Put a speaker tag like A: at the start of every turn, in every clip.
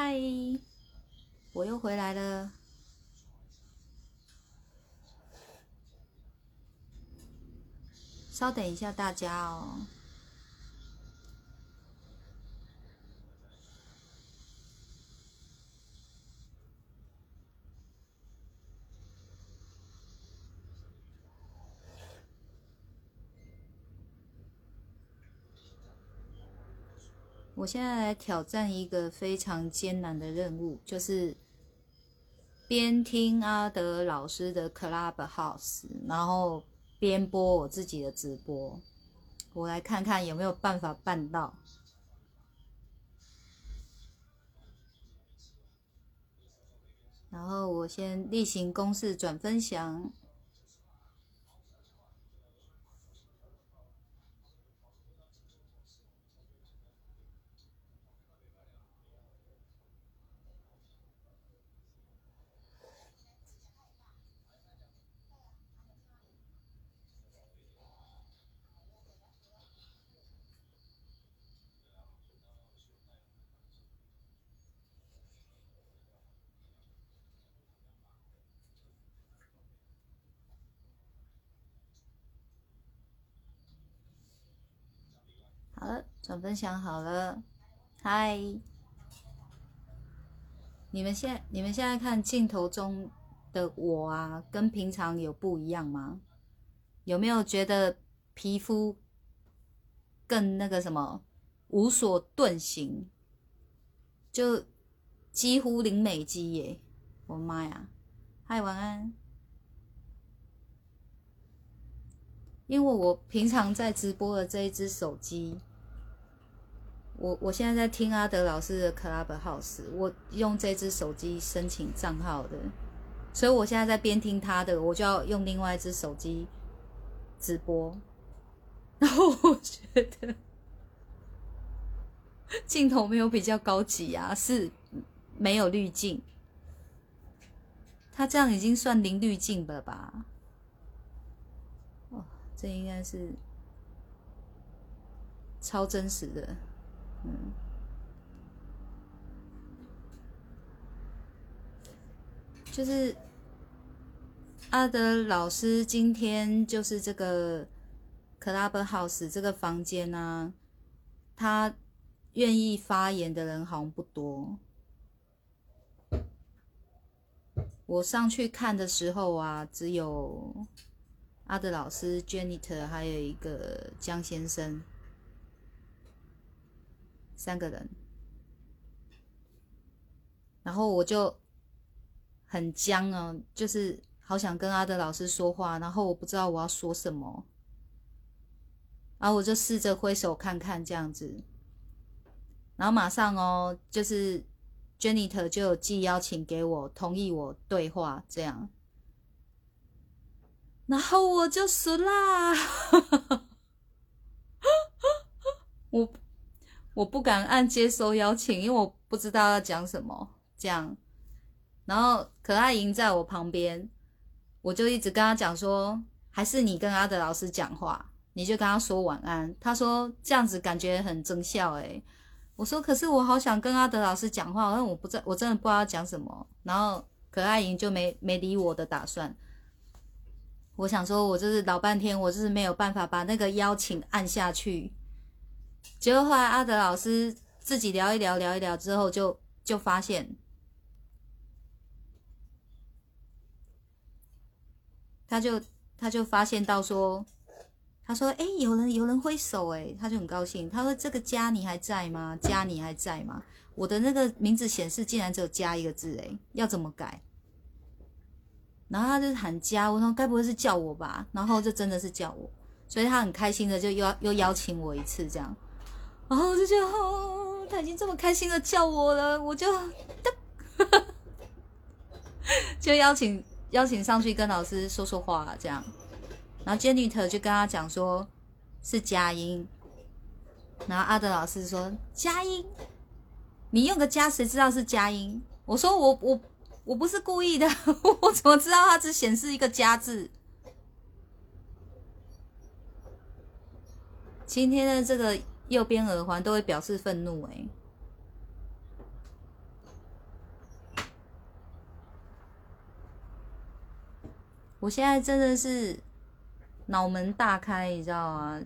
A: 嗨，我又回来了。稍等一下，大家哦。我现在来挑战一个非常艰难的任务，就是边听阿德老师的 Clubhouse，然后边播我自己的直播。我来看看有没有办法办到。然后我先例行公事转分享。好了，转分享好了。嗨，你们现你们现在看镜头中的我啊，跟平常有不一样吗？有没有觉得皮肤更那个什么无所遁形，就几乎零美肌耶？我妈呀！嗨，晚安。因为我平常在直播的这一只手机。我我现在在听阿德老师的 Clubhouse，我用这只手机申请账号的，所以我现在在边听他的，我就要用另外一只手机直播。然后我觉得镜头没有比较高级啊，是没有滤镜，他这样已经算零滤镜了吧？哦，这应该是超真实的。嗯，就是阿德老师今天就是这个 Club House 这个房间呢，他愿意发言的人好像不多。我上去看的时候啊，只有阿德老师、Janet，还有一个江先生。三个人，然后我就很僵啊，就是好想跟阿德老师说话，然后我不知道我要说什么，然后我就试着挥手看看这样子，然后马上哦，就是 Janet 就有寄邀请给我，同意我对话这样，然后我就输啦，我。我不敢按接收邀请，因为我不知道要讲什么。这样，然后可爱莹在我旁边，我就一直跟他讲说，还是你跟阿德老师讲话，你就跟他说晚安。他说这样子感觉很真效诶。我说可是我好想跟阿德老师讲话，但我不知我真的不知道要讲什么。然后可爱莹就没没理我的打算。我想说，我就是老半天，我就是没有办法把那个邀请按下去。结果后来阿德老师自己聊一聊聊一聊之后，就就发现，他就他就发现到说，他说：“哎，有人有人挥手，哎，他就很高兴。他说：‘这个家你还在吗？家你还在吗？’我的那个名字显示竟然只有加一个字，哎，要怎么改？然后他就喊加，我说该不会是叫我吧？然后就真的是叫我，所以他很开心的就又又邀请我一次这样。”然后我就觉得，哦，他已经这么开心的叫我了，我就，就邀请邀请上去跟老师说说话，这样。然后 Janet 就跟他讲说，是佳音。然后阿德老师说，佳音，你用个加，谁知道是佳音？我说我我我不是故意的，我怎么知道它只显示一个加字？今天的这个。右边耳环都会表示愤怒欸。我现在真的是脑门大开，你知道吗？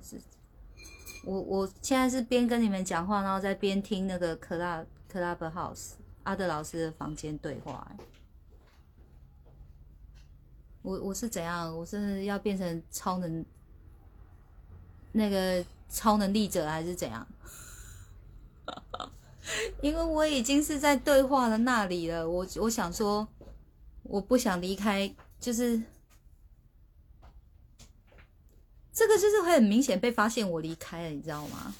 A: 我我现在是边跟你们讲话，然后在边听那个 club club house 阿德老师的房间对话。我我是怎样，我是要变成超能。那个。超能力者，还是怎样？因为我已经是在对话的那里了。我我想说，我不想离开，就是这个，就是会很明显被发现我离开了，你知道吗？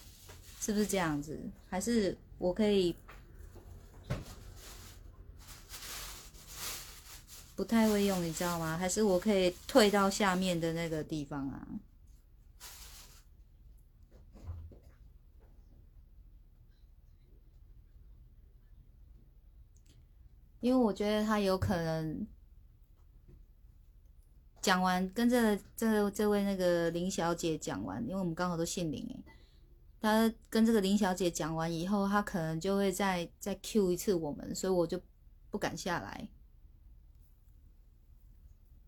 A: 是不是这样子？还是我可以？不太会用，你知道吗？还是我可以退到下面的那个地方啊？因为我觉得他有可能讲完，跟这这这位那个林小姐讲完，因为我们刚好都姓林诶。他跟这个林小姐讲完以后，他可能就会再再 Q 一次我们，所以我就不敢下来。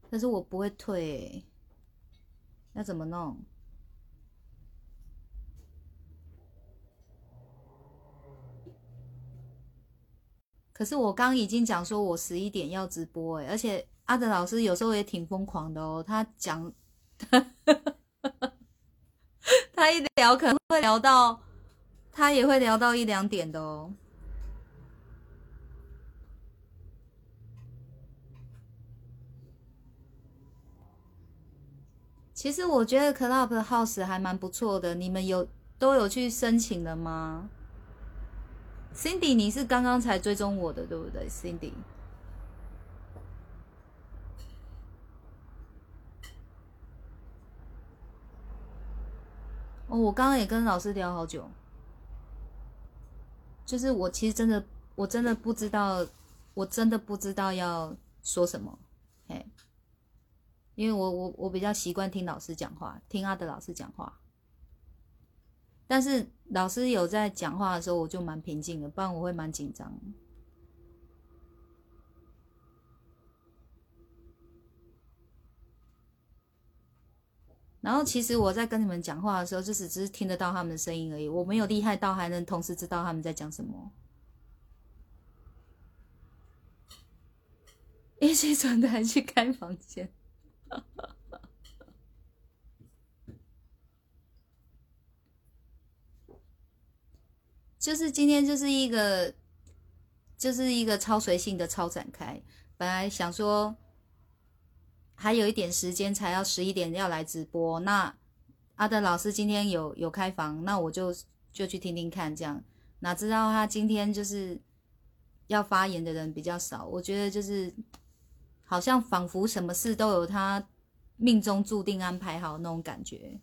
A: 但是我不会退，要怎么弄？可是我刚已经讲说，我十一点要直播哎，而且阿德老师有时候也挺疯狂的哦，他讲，他一聊可能会聊到，他也会聊到一两点的哦。其实我觉得 Club House 还蛮不错的，你们有都有去申请了吗？Cindy，你是刚刚才追踪我的，对不对？Cindy，哦，我刚刚也跟老师聊好久，就是我其实真的，我真的不知道，我真的不知道要说什么，嘿。因为我我我比较习惯听老师讲话，听阿德老师讲话。但是老师有在讲话的时候，我就蛮平静的，不然我会蛮紧张。然后其实我在跟你们讲话的时候，就是只是听得到他们的声音而已，我没有厉害到还能同时知道他们在讲什么。一起转台去开房间。就是今天就是一个，就是一个超随性的超展开。本来想说还有一点时间才要十一点要来直播，那阿德老师今天有有开房，那我就就去听听看。这样哪知道他今天就是要发言的人比较少，我觉得就是。好像仿佛什么事都有他命中注定安排好那种感觉。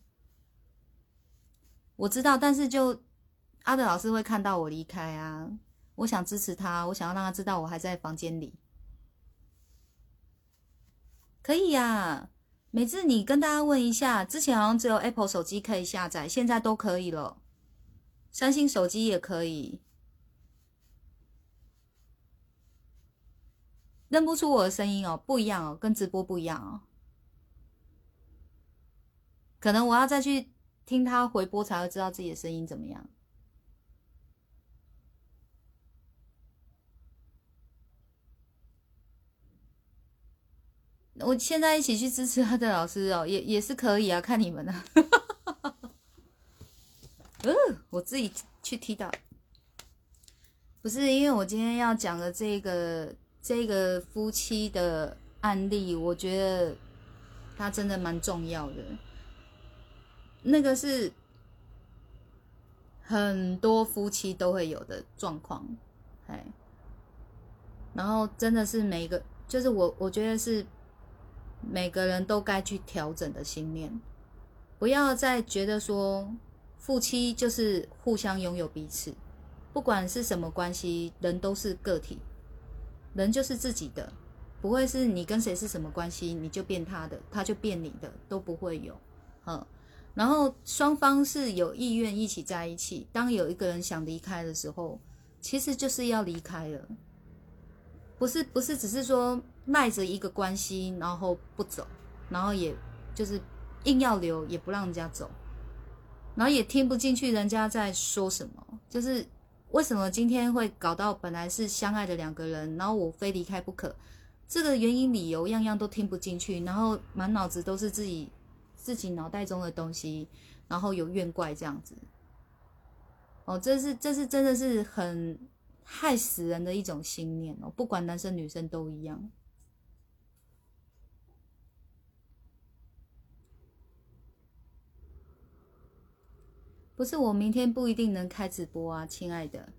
A: 我知道，但是就阿德老师会看到我离开啊，我想支持他，我想要让他知道我还在房间里。可以呀，每次你跟大家问一下，之前好像只有 Apple 手机可以下载，现在都可以了，三星手机也可以。认不出我的声音哦，不一样哦，跟直播不一样哦。可能我要再去听他回播，才会知道自己的声音怎么样。我现在一起去支持他的老师哦，也也是可以啊，看你们呢。嗯，我自己去踢到，不是因为我今天要讲的这个。这个夫妻的案例，我觉得他真的蛮重要的。那个是很多夫妻都会有的状况，哎，然后真的是每个，就是我我觉得是每个人都该去调整的心念，不要再觉得说夫妻就是互相拥有彼此，不管是什么关系，人都是个体。人就是自己的，不会是你跟谁是什么关系，你就变他的，他就变你的，都不会有。嗯，然后双方是有意愿一起在一起。当有一个人想离开的时候，其实就是要离开了，不是不是只是说赖着一个关系，然后不走，然后也就是硬要留，也不让人家走，然后也听不进去人家在说什么，就是为什么今天会搞到本来是相爱的两个人，然后我非离开不可，这个原因理由样样都听不进去，然后满脑子都是自己自己脑袋中的东西，然后有怨怪这样子。哦，这是这是真的是很害死人的一种信念哦，不管男生女生都一样。不是我明天不一定能开直播啊，亲爱的。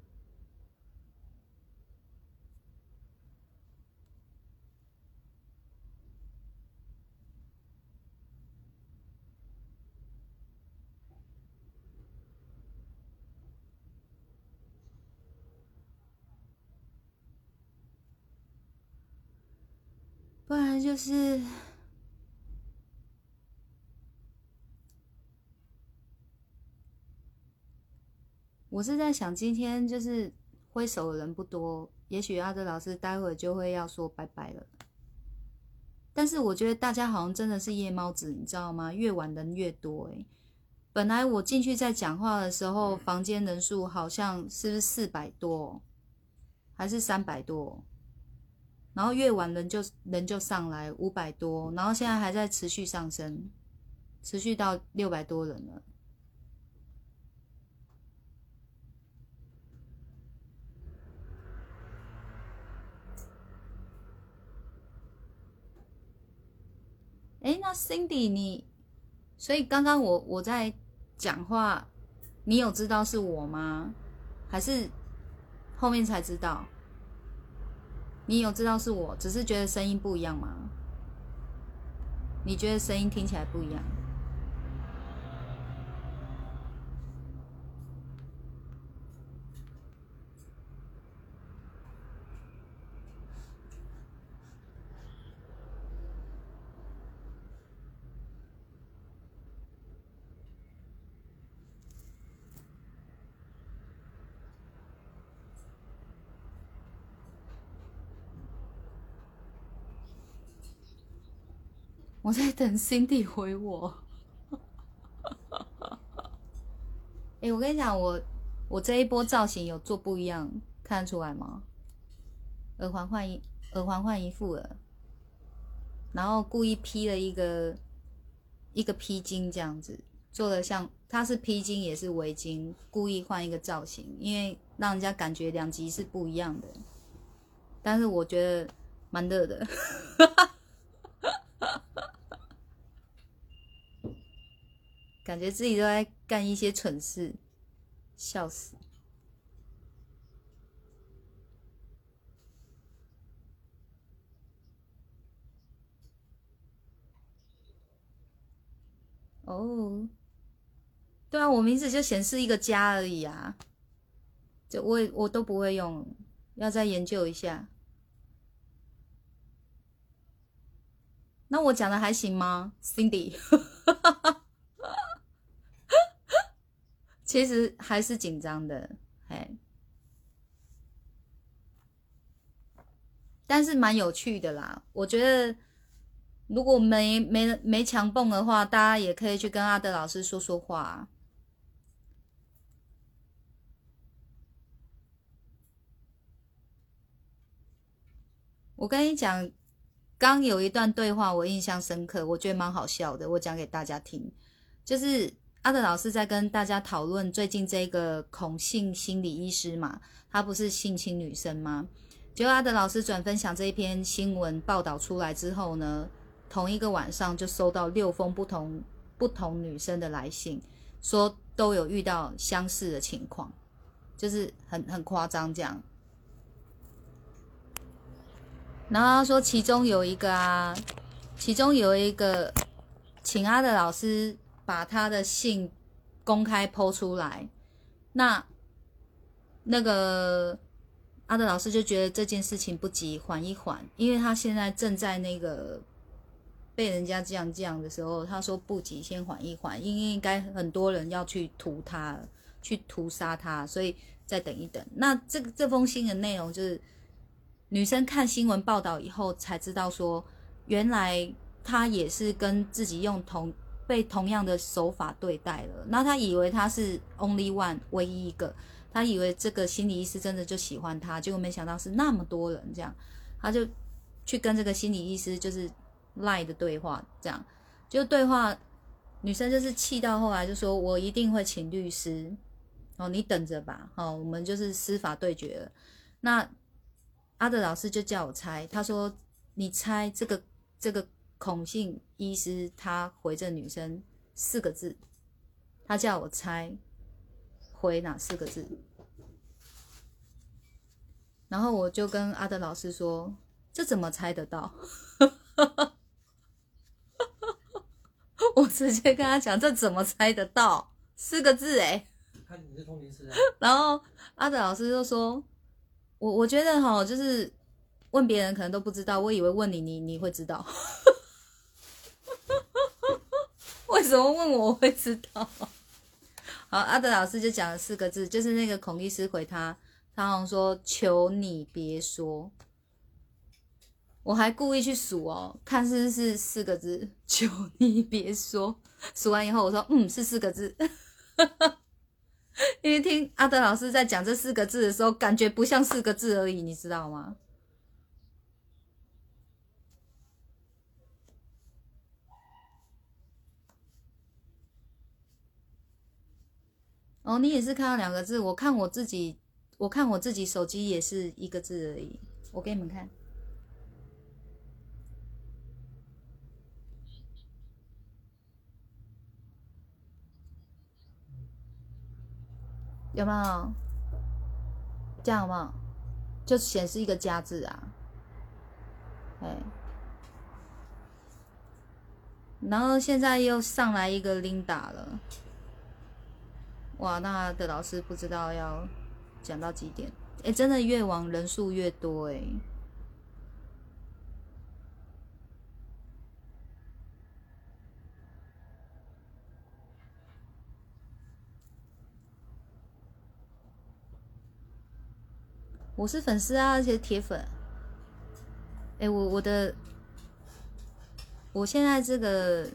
A: 不然就是，我是在想，今天就是挥手的人不多，也许阿德老师待会就会要说拜拜了。但是我觉得大家好像真的是夜猫子，你知道吗？越晚人越多诶。本来我进去在讲话的时候，房间人数好像是不是四百多，还是三百多？然后越晚人就人就上来五百多，然后现在还在持续上升，持续到六百多人了。哎，那 Cindy 你，所以刚刚我我在讲话，你有知道是我吗？还是后面才知道？你有知道是我，只是觉得声音不一样吗？你觉得声音听起来不一样？我在等 Cindy 回我。哎，我跟你讲，我我这一波造型有做不一样，看得出来吗？耳环换一耳环换一副了，然后故意披了一个一个披巾这样子，做的像它是披巾也是围巾，故意换一个造型，因为让人家感觉两极是不一样的。但是我觉得蛮热的。感觉自己都在干一些蠢事，笑死！哦，对啊，我名字就显示一个加而已啊，就我我都不会用，要再研究一下。那我讲的还行吗，Cindy？其实还是紧张的，嘿，但是蛮有趣的啦。我觉得如果没没没强蹦的话，大家也可以去跟阿德老师说说话。我跟你讲，刚有一段对话我印象深刻，我觉得蛮好笑的，我讲给大家听，就是。阿德老师在跟大家讨论最近这个恐性心理医师嘛，他不是性侵女生吗？结果阿德老师转分享这一篇新闻报道出来之后呢，同一个晚上就收到六封不同不同女生的来信，说都有遇到相似的情况，就是很很夸张这样。然后他说其中有一个啊，其中有一个请阿德老师。把他的信公开剖出来，那那个阿德老师就觉得这件事情不急，缓一缓，因为他现在正在那个被人家这样这样的时候，他说不急，先缓一缓，因为应该很多人要去屠他，去屠杀他，所以再等一等。那这个这封信的内容就是女生看新闻报道以后才知道说，原来她也是跟自己用同被同样的手法对待了。那他以为他是 only one 唯一一个，他以为这个心理医师真的就喜欢他，结果没想到是那么多人这样，他就去跟这个心理医师就是赖的对话，这样就对话。女生就是气到后来就说：“我一定会请律师，哦，你等着吧，哦，我们就是司法对决了。”那阿德老师就叫我猜，他说：“你猜这个这个孔姓医师他回这女生四个字，他叫我猜回哪四个字？”然后我就跟阿德老师说：“这怎么猜得到？” 我直接跟他讲，这怎么猜得到？四个字哎。
B: 看你是通灵师啊。
A: 然后阿德老师就说：“我我觉得哈，就是问别人可能都不知道，我以为问你，你你会知道。为什么问我会知道？好，阿德老师就讲了四个字，就是那个孔医师回他，他好像说：求你别说。”我还故意去数哦，看是不是四个字。求你别说。数完以后，我说嗯，是四个字。因为听阿德老师在讲这四个字的时候，感觉不像四个字而已，你知道吗？哦，你也是看到两个字。我看我自己，我看我自己手机也是一个字而已。我给你们看。有没有？这样有没有？就显示一个加字啊，哎，然后现在又上来一个 Linda 了，哇，那的老师不知道要讲到几点？哎，真的越往人数越多哎。我是粉丝啊，而且铁粉。哎，我我的，我现在这个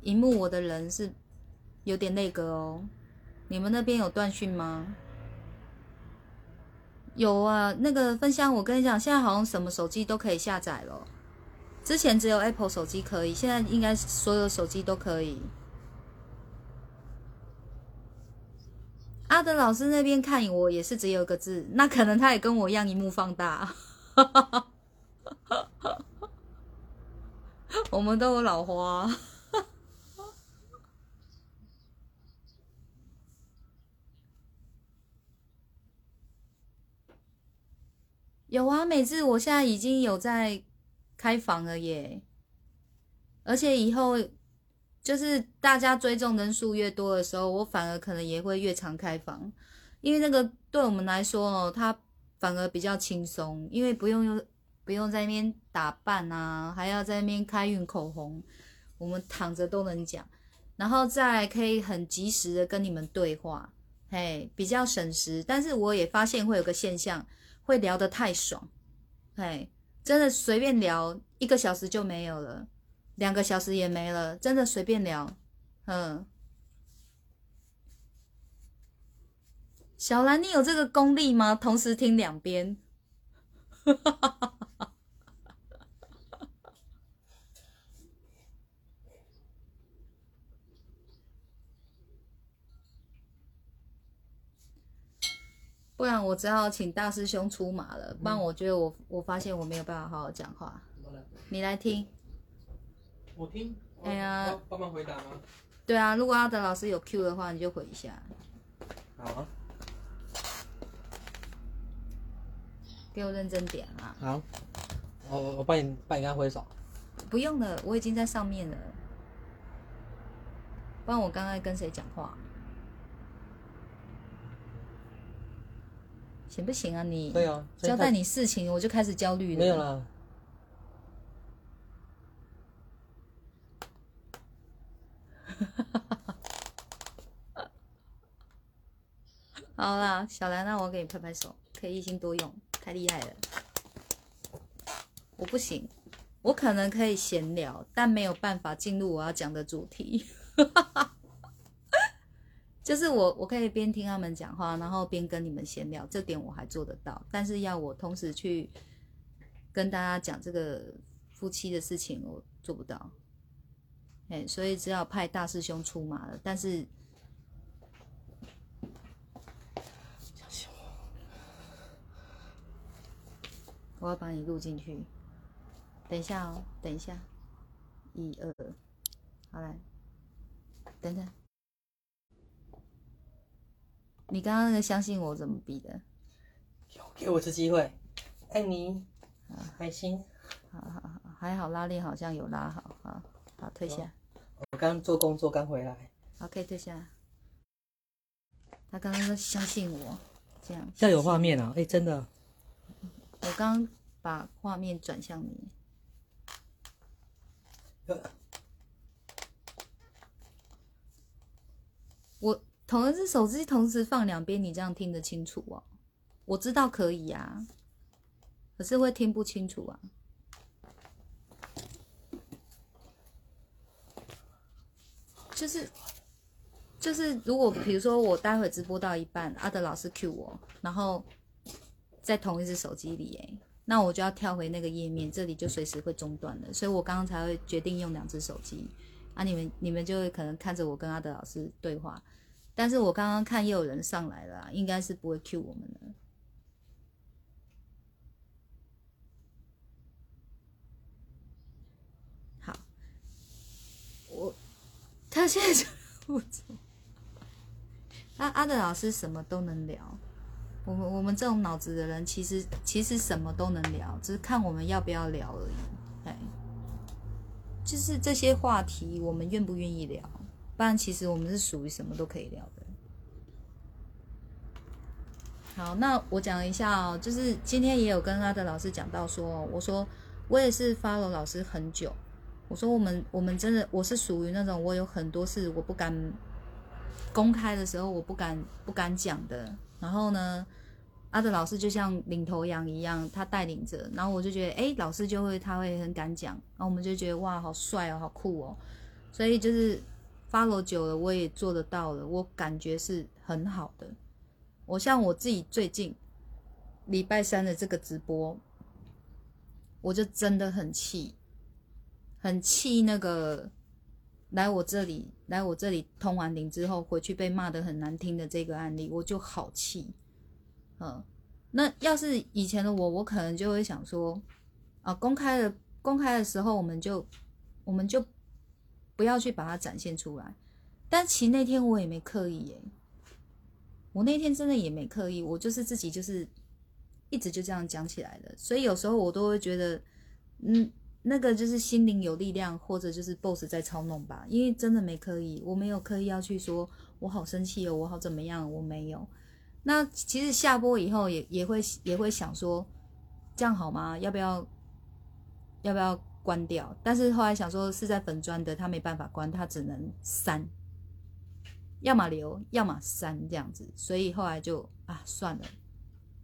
A: 荧幕，我的人是有点那个哦。你们那边有断讯吗？有啊，那个分享，我跟你讲，现在好像什么手机都可以下载了。之前只有 Apple 手机可以，现在应该所有手机都可以。阿德老师那边看我也是只有一个字，那可能他也跟我一样，一幕放大。我们都有老花。有啊，每次，我现在已经有在开房了耶，而且以后。就是大家追踪人数越多的时候，我反而可能也会越常开房，因为那个对我们来说哦，它反而比较轻松，因为不用用不用在那边打扮啊，还要在那边开运口红，我们躺着都能讲，然后再可以很及时的跟你们对话，嘿，比较省时。但是我也发现会有个现象，会聊得太爽，哎，真的随便聊一个小时就没有了。两个小时也没了，真的随便聊，嗯。小兰，你有这个功力吗？同时听两边，不然我只好请大师兄出马了。不然我觉得我我发现我没有办法好好讲话。你来听。
B: 我听，哎呀，帮忙回答吗？
A: 对啊，如果阿德老师有 Q 的话，你就回一下。
B: 好啊。
A: 给我认真点啊。
B: 好，我我帮你帮你跟他挥手。
A: 不用了，我已经在上面了。不然我刚刚跟谁讲话？行不行啊你？
B: 对啊。
A: 交代你事情，我就开始焦虑了。
B: 没有了。
A: 好啦，小兰，那我给你拍拍手，可以一心多用，太厉害了。我不行，我可能可以闲聊，但没有办法进入我要讲的主题。就是我，我可以边听他们讲话，然后边跟你们闲聊，这点我还做得到。但是要我同时去跟大家讲这个夫妻的事情，我做不到。哎，所以只好派大师兄出马了。但是。我要把你录进去，等一下哦，等一下，一二，好来，等等，你刚刚那个相信我怎么比的？
B: 给我一次机会，爱你，开心，
A: 好好好，还好拉链好像有拉好，好好退下。
B: 我刚做工作刚回来，
A: 好可以退下。他刚刚说相信我，这样。
B: 要有画面啊！哎，真的。
A: 我刚把画面转向你。我同一只手机同时放两边，你这样听得清楚哦？我知道可以啊，可是会听不清楚啊。就是就是，如果比如说我待会直播到一半，阿德老师 Q 我，然后。在同一只手机里，哎，那我就要跳回那个页面，这里就随时会中断的，所以我刚刚才会决定用两只手机啊。你们你们就会可能看着我跟阿德老师对话，但是我刚刚看又有人上来了，应该是不会 Q 我们的。好，我他现在就不走，阿阿德老师什么都能聊。我们我们这种脑子的人，其实其实什么都能聊，只是看我们要不要聊而已。哎，就是这些话题，我们愿不愿意聊？不然，其实我们是属于什么都可以聊的。好，那我讲一下哦，就是今天也有跟阿德老师讲到说，我说我也是发了老师很久，我说我们我们真的我是属于那种我有很多事我不敢公开的时候，我不敢不敢讲的。然后呢？阿德老师就像领头羊一样，他带领着，然后我就觉得，哎，老师就会他会很敢讲，然后我们就觉得哇，好帅哦，好酷哦，所以就是 follow 久了，我也做得到了，我感觉是很好的。我像我自己最近礼拜三的这个直播，我就真的很气，很气那个来我这里来我这里通完灵之后回去被骂的很难听的这个案例，我就好气。嗯，那要是以前的我，我可能就会想说，啊，公开的公开的时候，我们就我们就不要去把它展现出来。但其实那天我也没刻意耶，我那天真的也没刻意，我就是自己就是一直就这样讲起来的。所以有时候我都会觉得，嗯，那个就是心灵有力量，或者就是 boss 在操弄吧。因为真的没刻意，我没有刻意要去说我好生气哦，我好怎么样，我没有。那其实下播以后也也会也会想说，这样好吗？要不要要不要关掉？但是后来想说是在粉砖的，他没办法关，他只能删，要么留，要么删这样子。所以后来就啊算了，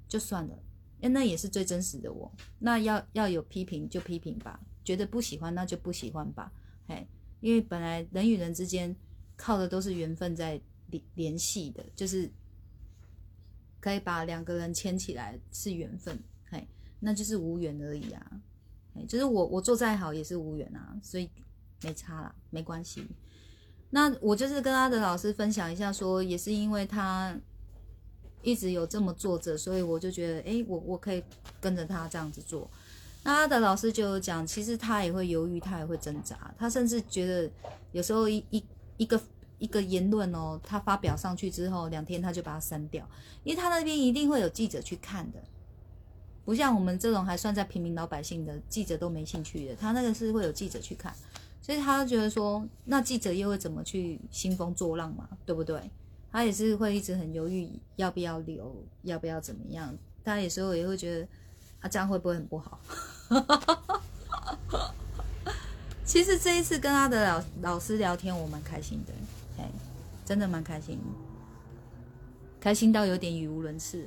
A: 就算了，因为那也是最真实的我。那要要有批评就批评吧，觉得不喜欢那就不喜欢吧。嘿，因为本来人与人之间靠的都是缘分在联联系的，就是。可以把两个人牵起来是缘分，嘿，那就是无缘而已啊，就是我我做再好也是无缘啊，所以没差啦，没关系。那我就是跟阿德老师分享一下，说也是因为他一直有这么做着，所以我就觉得，哎，我我可以跟着他这样子做。那阿德老师就讲，其实他也会犹豫，他也会挣扎，他甚至觉得有时候一一一个。一个言论哦，他发表上去之后，两天他就把它删掉，因为他那边一定会有记者去看的，不像我们这种还算在平民老百姓的记者都没兴趣的，他那个是会有记者去看，所以他觉得说，那记者又会怎么去兴风作浪嘛，对不对？他也是会一直很犹豫要不要留，要不要怎么样，他有时候也会觉得，啊，这样会不会很不好？其实这一次跟他的老老师聊天，我蛮开心的。哎，真的蛮开心，开心到有点语无伦次。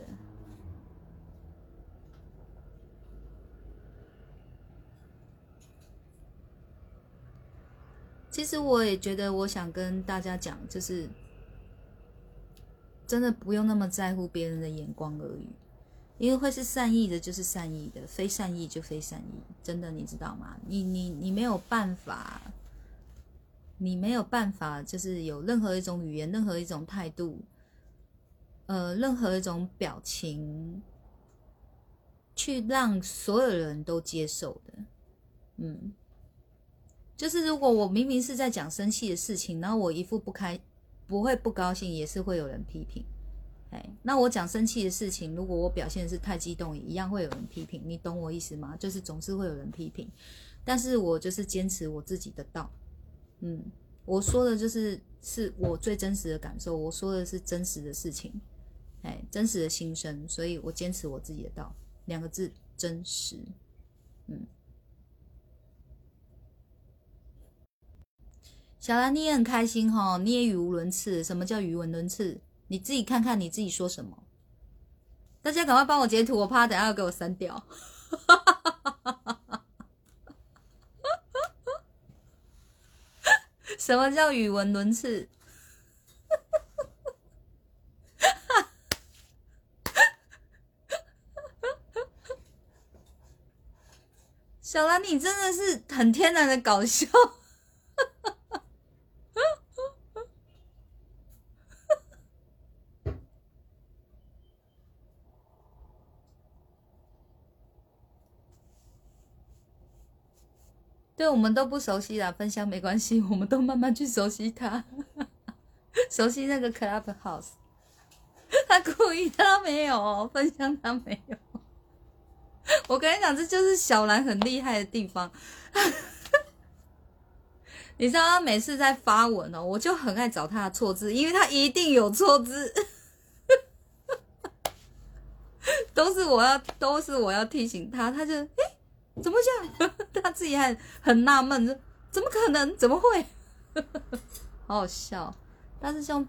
A: 其实我也觉得，我想跟大家讲，就是真的不用那么在乎别人的眼光而已，因为会是善意的，就是善意的；非善意就非善意。真的，你知道吗？你你你没有办法，你没有办法，就是有任何一种语言，任何一种态度，呃，任何一种表情，去让所有人都接受的。嗯。就是如果我明明是在讲生气的事情，然后我一副不开，不会不高兴，也是会有人批评。哎，那我讲生气的事情，如果我表现是太激动，一样会有人批评。你懂我意思吗？就是总是会有人批评，但是我就是坚持我自己的道。嗯，我说的就是是我最真实的感受，我说的是真实的事情，哎，真实的心声，所以我坚持我自己的道。两个字，真实。嗯。小兰，你也很开心哈，你也语无伦次。什么叫语无伦次？你自己看看你自己说什么。大家赶快帮我截图，我怕等下要给我删掉。什么叫语文伦次？小兰，你真的是很天然的搞笑。对我们都不熟悉啦，分享没关系，我们都慢慢去熟悉它，熟悉那个 Clubhouse。他故意他没有分享，他没有。我跟你讲，这就是小兰很厉害的地方。你知道他每次在发文哦，我就很爱找他的错字，因为他一定有错字，都是我要，都是我要提醒他，他就。怎么讲？他自己还很纳闷，说怎么可能？怎么会？好好笑。但是像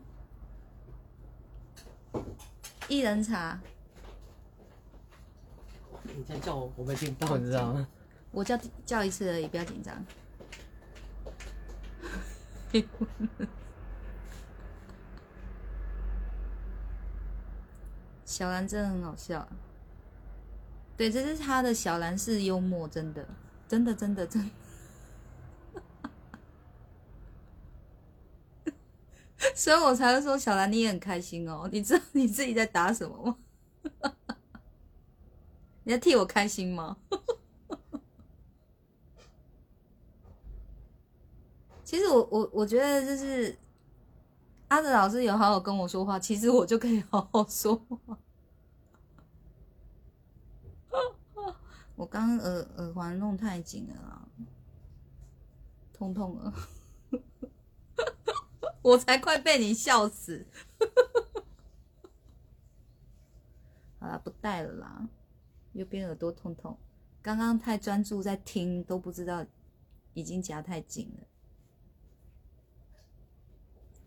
A: 一人茶，
B: 你在叫我，我没听到，你知道吗？
A: 我叫叫一次而已，不要紧张。小兰真的很好笑。对，这是他的小兰式幽默，真的，真的，真的，真。所以我才会说小兰你也很开心哦，你知道 你自己在打什么吗？你在替我开心吗？其实我我我觉得就是阿德老师有好好跟我说话，其实我就可以好好说话。我刚耳耳环弄太紧了，痛痛了，我才快被你笑死。好了，不戴了啦，右边耳朵痛痛，刚刚太专注在听，都不知道已经夹太紧了。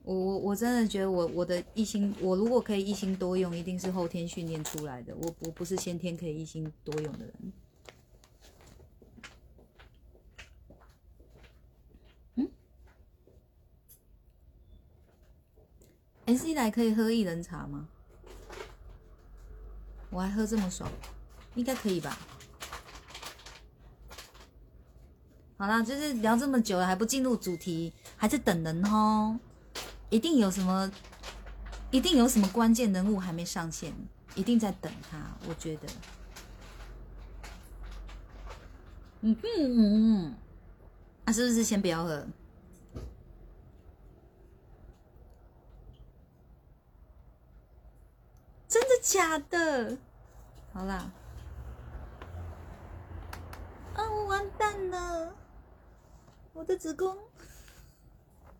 A: 我我我真的觉得我我的一心，我如果可以一心多用，一定是后天训练出来的。我我不是先天可以一心多用的人。S 一来可以喝一人茶吗？我还喝这么爽，应该可以吧？好啦，就是聊这么久了还不进入主题，还在等人哦。一定有什么，一定有什么关键人物还没上线，一定在等他。我觉得，嗯哼，啊，是不是先不要喝？真的假的？好啦，啊，我完蛋了，我的子宫，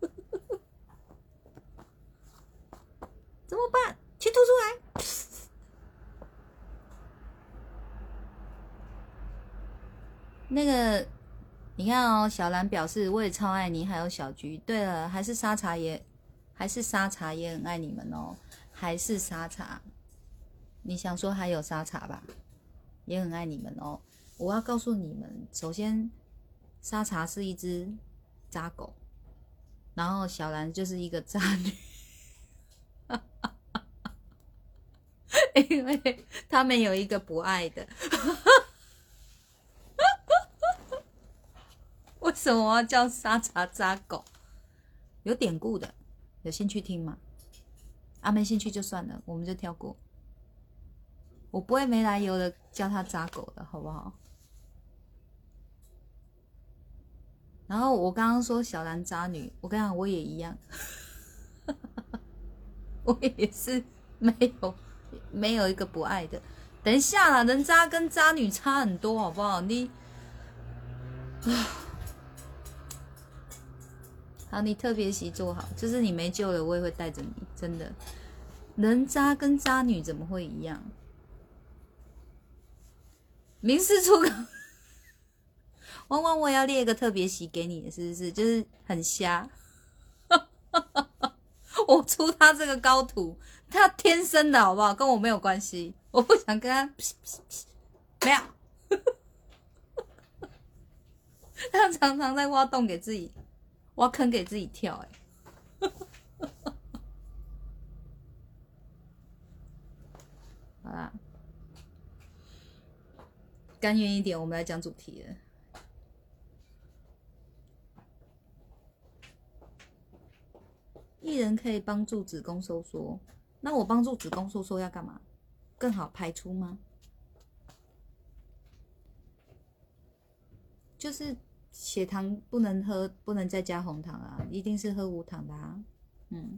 A: 怎么办？去吐出来。那个，你看哦，小兰表示我也超爱你，还有小菊。对了，还是沙茶也，还是沙茶也很爱你们哦，还是沙茶。你想说还有沙茶吧，也很爱你们哦。我要告诉你们，首先沙茶是一只渣狗，然后小兰就是一个渣女，因为他们有一个不爱的。为什么要叫沙茶渣狗？有典故的，有兴趣听吗？啊，没兴趣就算了，我们就跳过。我不会没来由的叫他渣狗的，好不好？然后我刚刚说小兰渣女，我跟你讲，我也一样，我也是没有没有一个不爱的。等一下啦，人渣跟渣女差很多，好不好？你啊，好，你特别席做好，就是你没救了，我也会带着你，真的。人渣跟渣女怎么会一样？名师出高。汪汪，我要列一个特别席给你，是不是？就是很瞎。我出他这个高徒，他天生的好不好？跟我没有关系，我不想跟他。没有。他常常在挖洞给自己，挖坑给自己跳。哎。好啦，甘愿一点，我们来讲主题了。艺人可以帮助子宫收缩，那我帮助子宫收缩要干嘛？更好排出吗？就是血糖不能喝，不能再加红糖啊，一定是喝无糖的啊。嗯。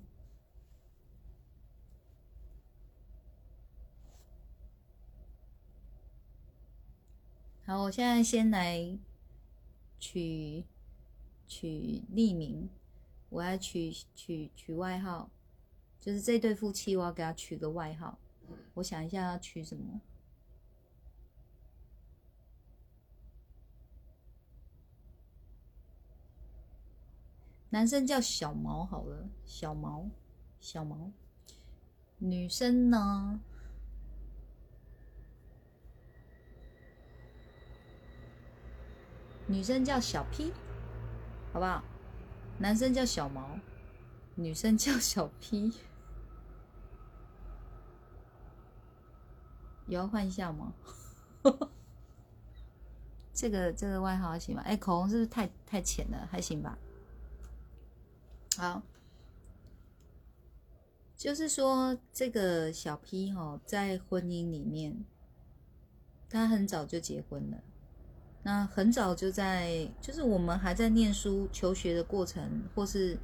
A: 好，我现在先来取取匿名。我要取取取外号，就是这对夫妻，我要给他取个外号。我想一下要取什么。男生叫小毛好了，小毛，小毛。女生呢？女生叫小 P，好不好？男生叫小毛，女生叫小 P，有要换一下吗？这个这个外号行吗？哎，口红是不是太太浅了？还行吧。好，就是说这个小 P 哈，在婚姻里面，他很早就结婚了。那很早就在，就是我们还在念书求学的过程，或是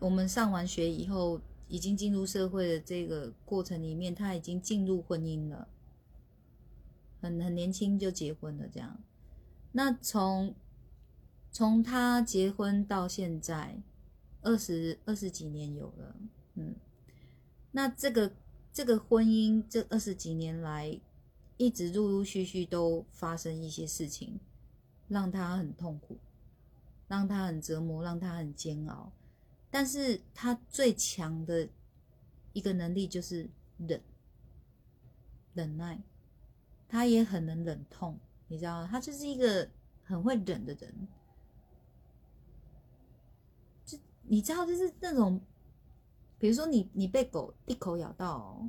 A: 我们上完学以后，已经进入社会的这个过程里面，他已经进入婚姻了，很很年轻就结婚了，这样。那从从他结婚到现在，二十二十几年有了，嗯，那这个这个婚姻这二十几年来。一直陆陆续续都发生一些事情，让他很痛苦，让他很折磨，让他很煎熬。但是他最强的一个能力就是忍，忍耐。他也很能忍痛，你知道他就是一个很会忍的人。就你知道，就是那种，比如说你你被狗一口咬到，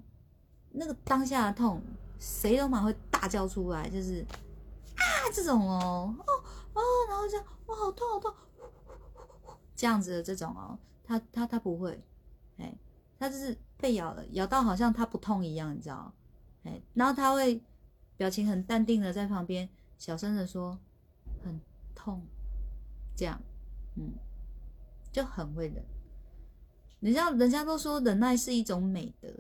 A: 那个当下的痛。谁都蛮会大叫出来，就是啊这种哦哦哦，然后这样哇好痛好痛，这样子的这种哦，他他他不会，哎，他就是被咬了，咬到好像他不痛一样，你知道？哎，然后他会表情很淡定的在旁边小声的说很痛，这样，嗯，就很会忍。你知道人家都说忍耐是一种美德，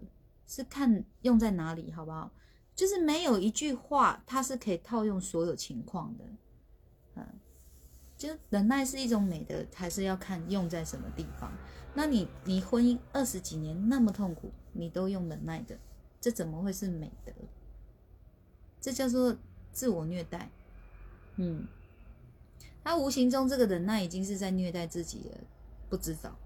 A: 是看用在哪里，好不好？就是没有一句话，它是可以套用所有情况的，嗯，就忍耐是一种美德，还是要看用在什么地方。那你你婚姻二十几年那么痛苦，你都用忍耐的，这怎么会是美德？这叫做自我虐待，嗯，他无形中这个忍耐已经是在虐待自己了，不知道，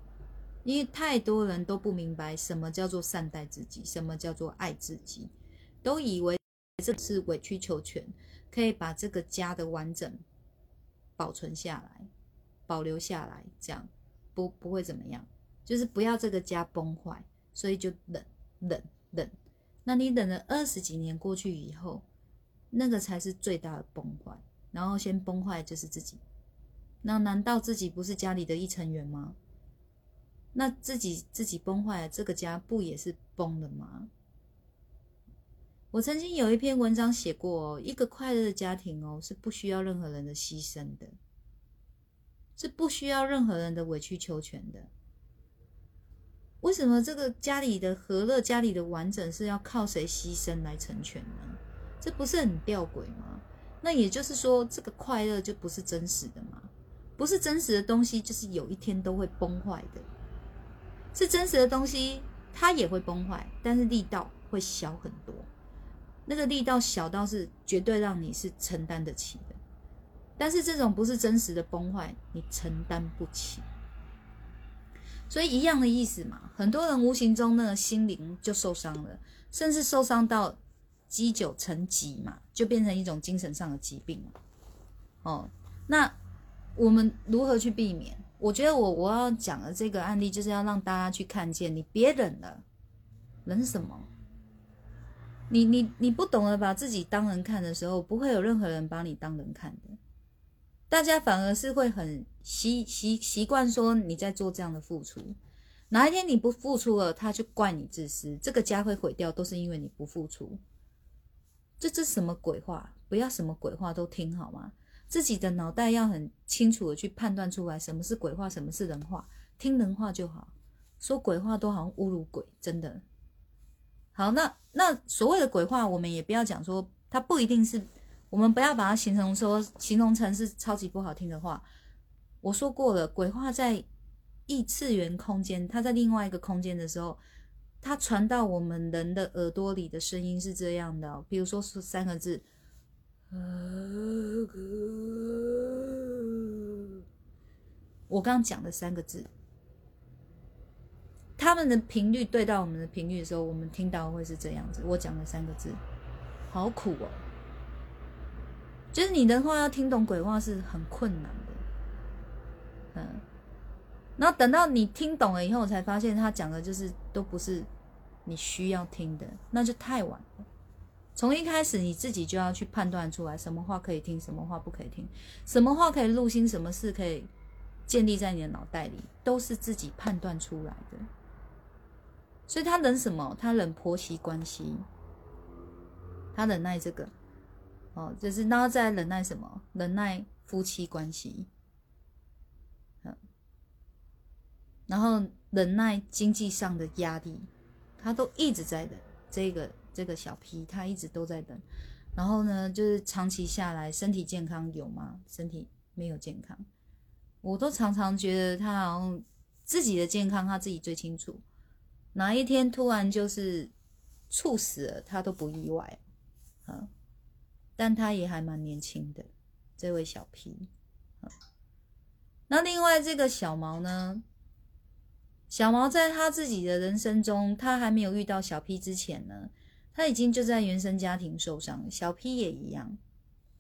A: 因为太多人都不明白什么叫做善待自己，什么叫做爱自己。都以为这是委曲求全，可以把这个家的完整保存下来、保留下来，这样不不会怎么样，就是不要这个家崩坏，所以就忍忍忍。那你忍了二十几年过去以后，那个才是最大的崩坏。然后先崩坏就是自己，那难道自己不是家里的一成员吗？那自己自己崩坏了，这个家不也是崩了吗？我曾经有一篇文章写过，一个快乐的家庭哦，是不需要任何人的牺牲的，是不需要任何人的委曲求全的。为什么这个家里的和乐、家里的完整是要靠谁牺牲来成全呢？这不是很吊诡吗？那也就是说，这个快乐就不是真实的吗？不是真实的东西，就是有一天都会崩坏的。是真实的东西，它也会崩坏，但是力道会小很多。那个力道小到是绝对让你是承担得起的，但是这种不是真实的崩坏，你承担不起。所以一样的意思嘛，很多人无形中那个心灵就受伤了，甚至受伤到积久成疾嘛，就变成一种精神上的疾病了。哦，那我们如何去避免？我觉得我我要讲的这个案例，就是要让大家去看见，你别忍了，忍什么？你你你不懂得把自己当人看的时候，不会有任何人把你当人看的。大家反而是会很习习习惯说你在做这样的付出。哪一天你不付出了，他就怪你自私，这个家会毁掉，都是因为你不付出。这这什么鬼话？不要什么鬼话都听好吗？自己的脑袋要很清楚的去判断出来什么是鬼话，什么是人话。听人话就好，说鬼话都好像侮辱鬼，真的。好，那那所谓的鬼话，我们也不要讲说它不一定是，我们不要把它形容说形容成是超级不好听的话。我说过了，鬼话在异次元空间，它在另外一个空间的时候，它传到我们人的耳朵里的声音是这样的，比如说是三个字，我刚讲的三个字。他们的频率对到我们的频率的时候，我们听到会是这样子。我讲了三个字，好苦哦。就是你的话要听懂鬼话是很困难的，嗯。然后等到你听懂了以后，才发现他讲的就是都不是你需要听的，那就太晚了。从一开始你自己就要去判断出来，什么话可以听，什么话不可以听，什么话可以入心，什么事可以建立在你的脑袋里，都是自己判断出来的。所以他忍什么？他忍婆媳关系，他忍耐这个，哦，就是然后再忍耐什么？忍耐夫妻关系，嗯，然后忍耐经济上的压力，他都一直在忍。这个这个小 P 他一直都在忍。然后呢，就是长期下来，身体健康有吗？身体没有健康，我都常常觉得他好像自己的健康他自己最清楚。哪一天突然就是猝死了，他都不意外，啊，但他也还蛮年轻的，这位小 P，那另外这个小毛呢？小毛在他自己的人生中，他还没有遇到小 P 之前呢，他已经就在原生家庭受伤，小 P 也一样，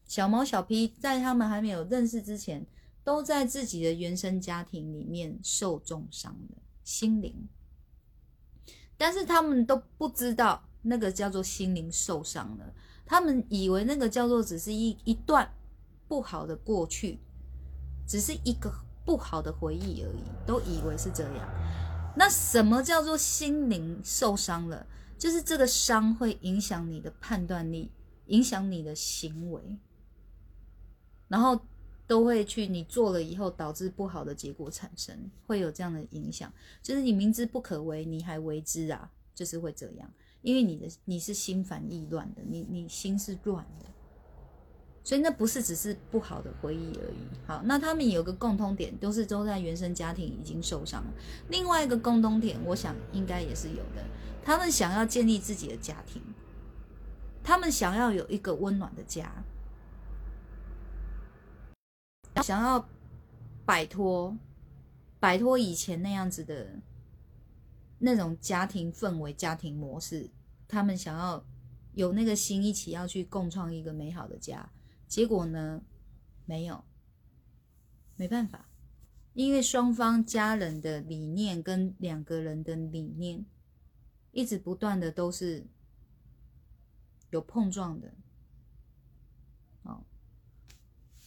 A: 小毛小 P 在他们还没有认识之前，都在自己的原生家庭里面受重伤的心灵。但是他们都不知道那个叫做心灵受伤了，他们以为那个叫做只是一一段不好的过去，只是一个不好的回忆而已，都以为是这样。那什么叫做心灵受伤了？就是这个伤会影响你的判断力，影响你的行为，然后。都会去你做了以后导致不好的结果产生，会有这样的影响。就是你明知不可为，你还为之啊，就是会这样。因为你的你是心烦意乱的，你你心是乱的，所以那不是只是不好的回忆而已。好，那他们有个共通点，都是都在原生家庭已经受伤了。另外一个共通点，我想应该也是有的。他们想要建立自己的家庭，他们想要有一个温暖的家。想要摆脱摆脱以前那样子的那种家庭氛围、家庭模式，他们想要有那个心一起要去共创一个美好的家，结果呢，没有，没办法，因为双方家人的理念跟两个人的理念，一直不断的都是有碰撞的，哦，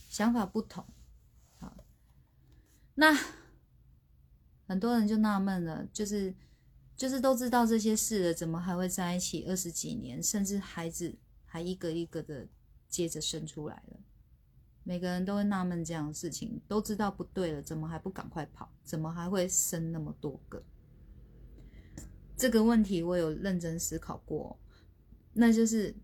A: 想法不同，那很多人就纳闷了，就是就是都知道这些事了，怎么还会在一起二十几年，甚至孩子还一个一个的接着生出来了？每个人都会纳闷这样的事情，都知道不对了，怎么还不赶快跑？怎么还会生那么多个？这个问题我有认真思考过，那就是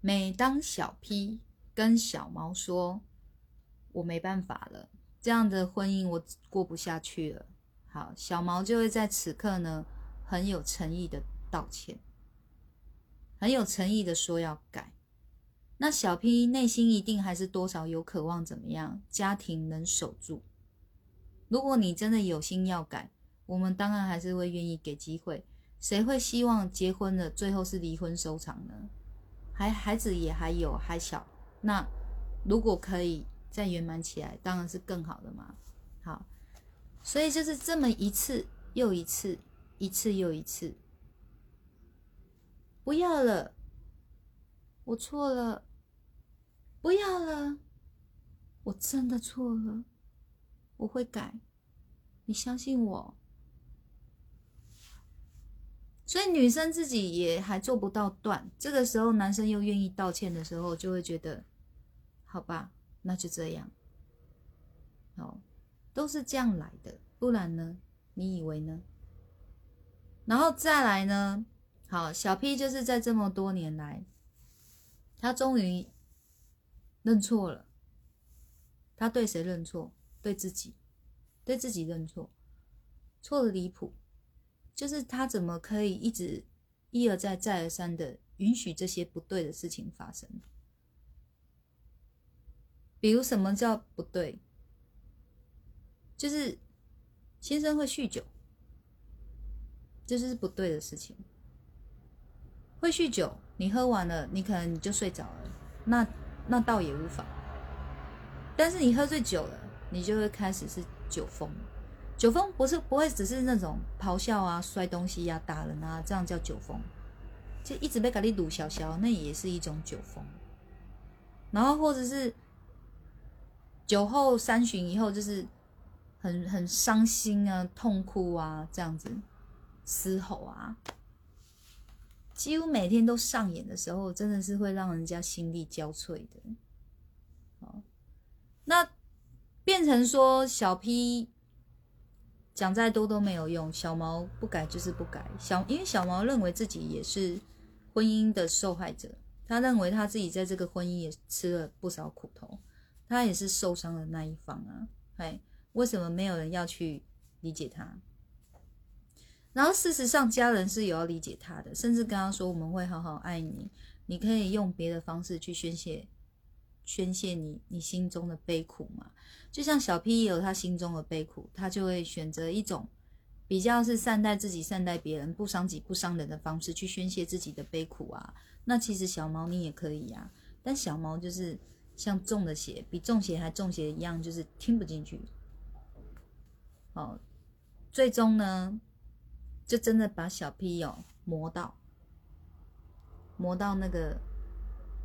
A: 每当小 P 跟小毛说“我没办法了，这样的婚姻我过不下去了”，好，小毛就会在此刻呢很有诚意的道歉，很有诚意的说要改。那小 P 内心一定还是多少有渴望，怎么样？家庭能守住。如果你真的有心要改，我们当然还是会愿意给机会。谁会希望结婚了最后是离婚收场呢？还孩子也还有还小，那如果可以再圆满起来，当然是更好的嘛。好，所以就是这么一次又一次，一次又一次，不要了。我错了，不要了，我真的错了，我会改，你相信我。所以女生自己也还做不到断，这个时候男生又愿意道歉的时候，就会觉得，好吧，那就这样。好，都是这样来的，不然呢？你以为呢？然后再来呢？好，小 P 就是在这么多年来。他终于认错了。他对谁认错？对自己，对自己认错，错的离谱。就是他怎么可以一直一而再、再而三的允许这些不对的事情发生？比如什么叫不对？就是先生会酗酒，这就是不对的事情。会酗酒。你喝完了，你可能你就睡着了，那那倒也无妨。但是你喝醉酒了，你就会开始是酒疯。酒疯不是不会只是那种咆哮啊、摔东西呀、打人啊，这样叫酒疯。就一直被咖喱堵小小，那也是一种酒疯。然后或者是酒后三巡以后，就是很很伤心啊、痛哭啊，这样子嘶吼啊。几乎每天都上演的时候，真的是会让人家心力交瘁的。好，那变成说小 P 讲再多都没有用，小毛不改就是不改。小因为小毛认为自己也是婚姻的受害者，他认为他自己在这个婚姻也吃了不少苦头，他也是受伤的那一方啊。哎，为什么没有人要去理解他？然后事实上，家人是有要理解他的，甚至跟他说：“我们会好好爱你，你可以用别的方式去宣泄，宣泄你你心中的悲苦嘛。”就像小 P 也有他心中的悲苦，他就会选择一种比较是善待自己、善待别人、不伤己、不伤人的方式去宣泄自己的悲苦啊。那其实小猫你也可以呀，但小猫就是像中了邪，比中邪还中邪一样，就是听不进去。哦，最终呢？就真的把小屁友磨到，磨到那个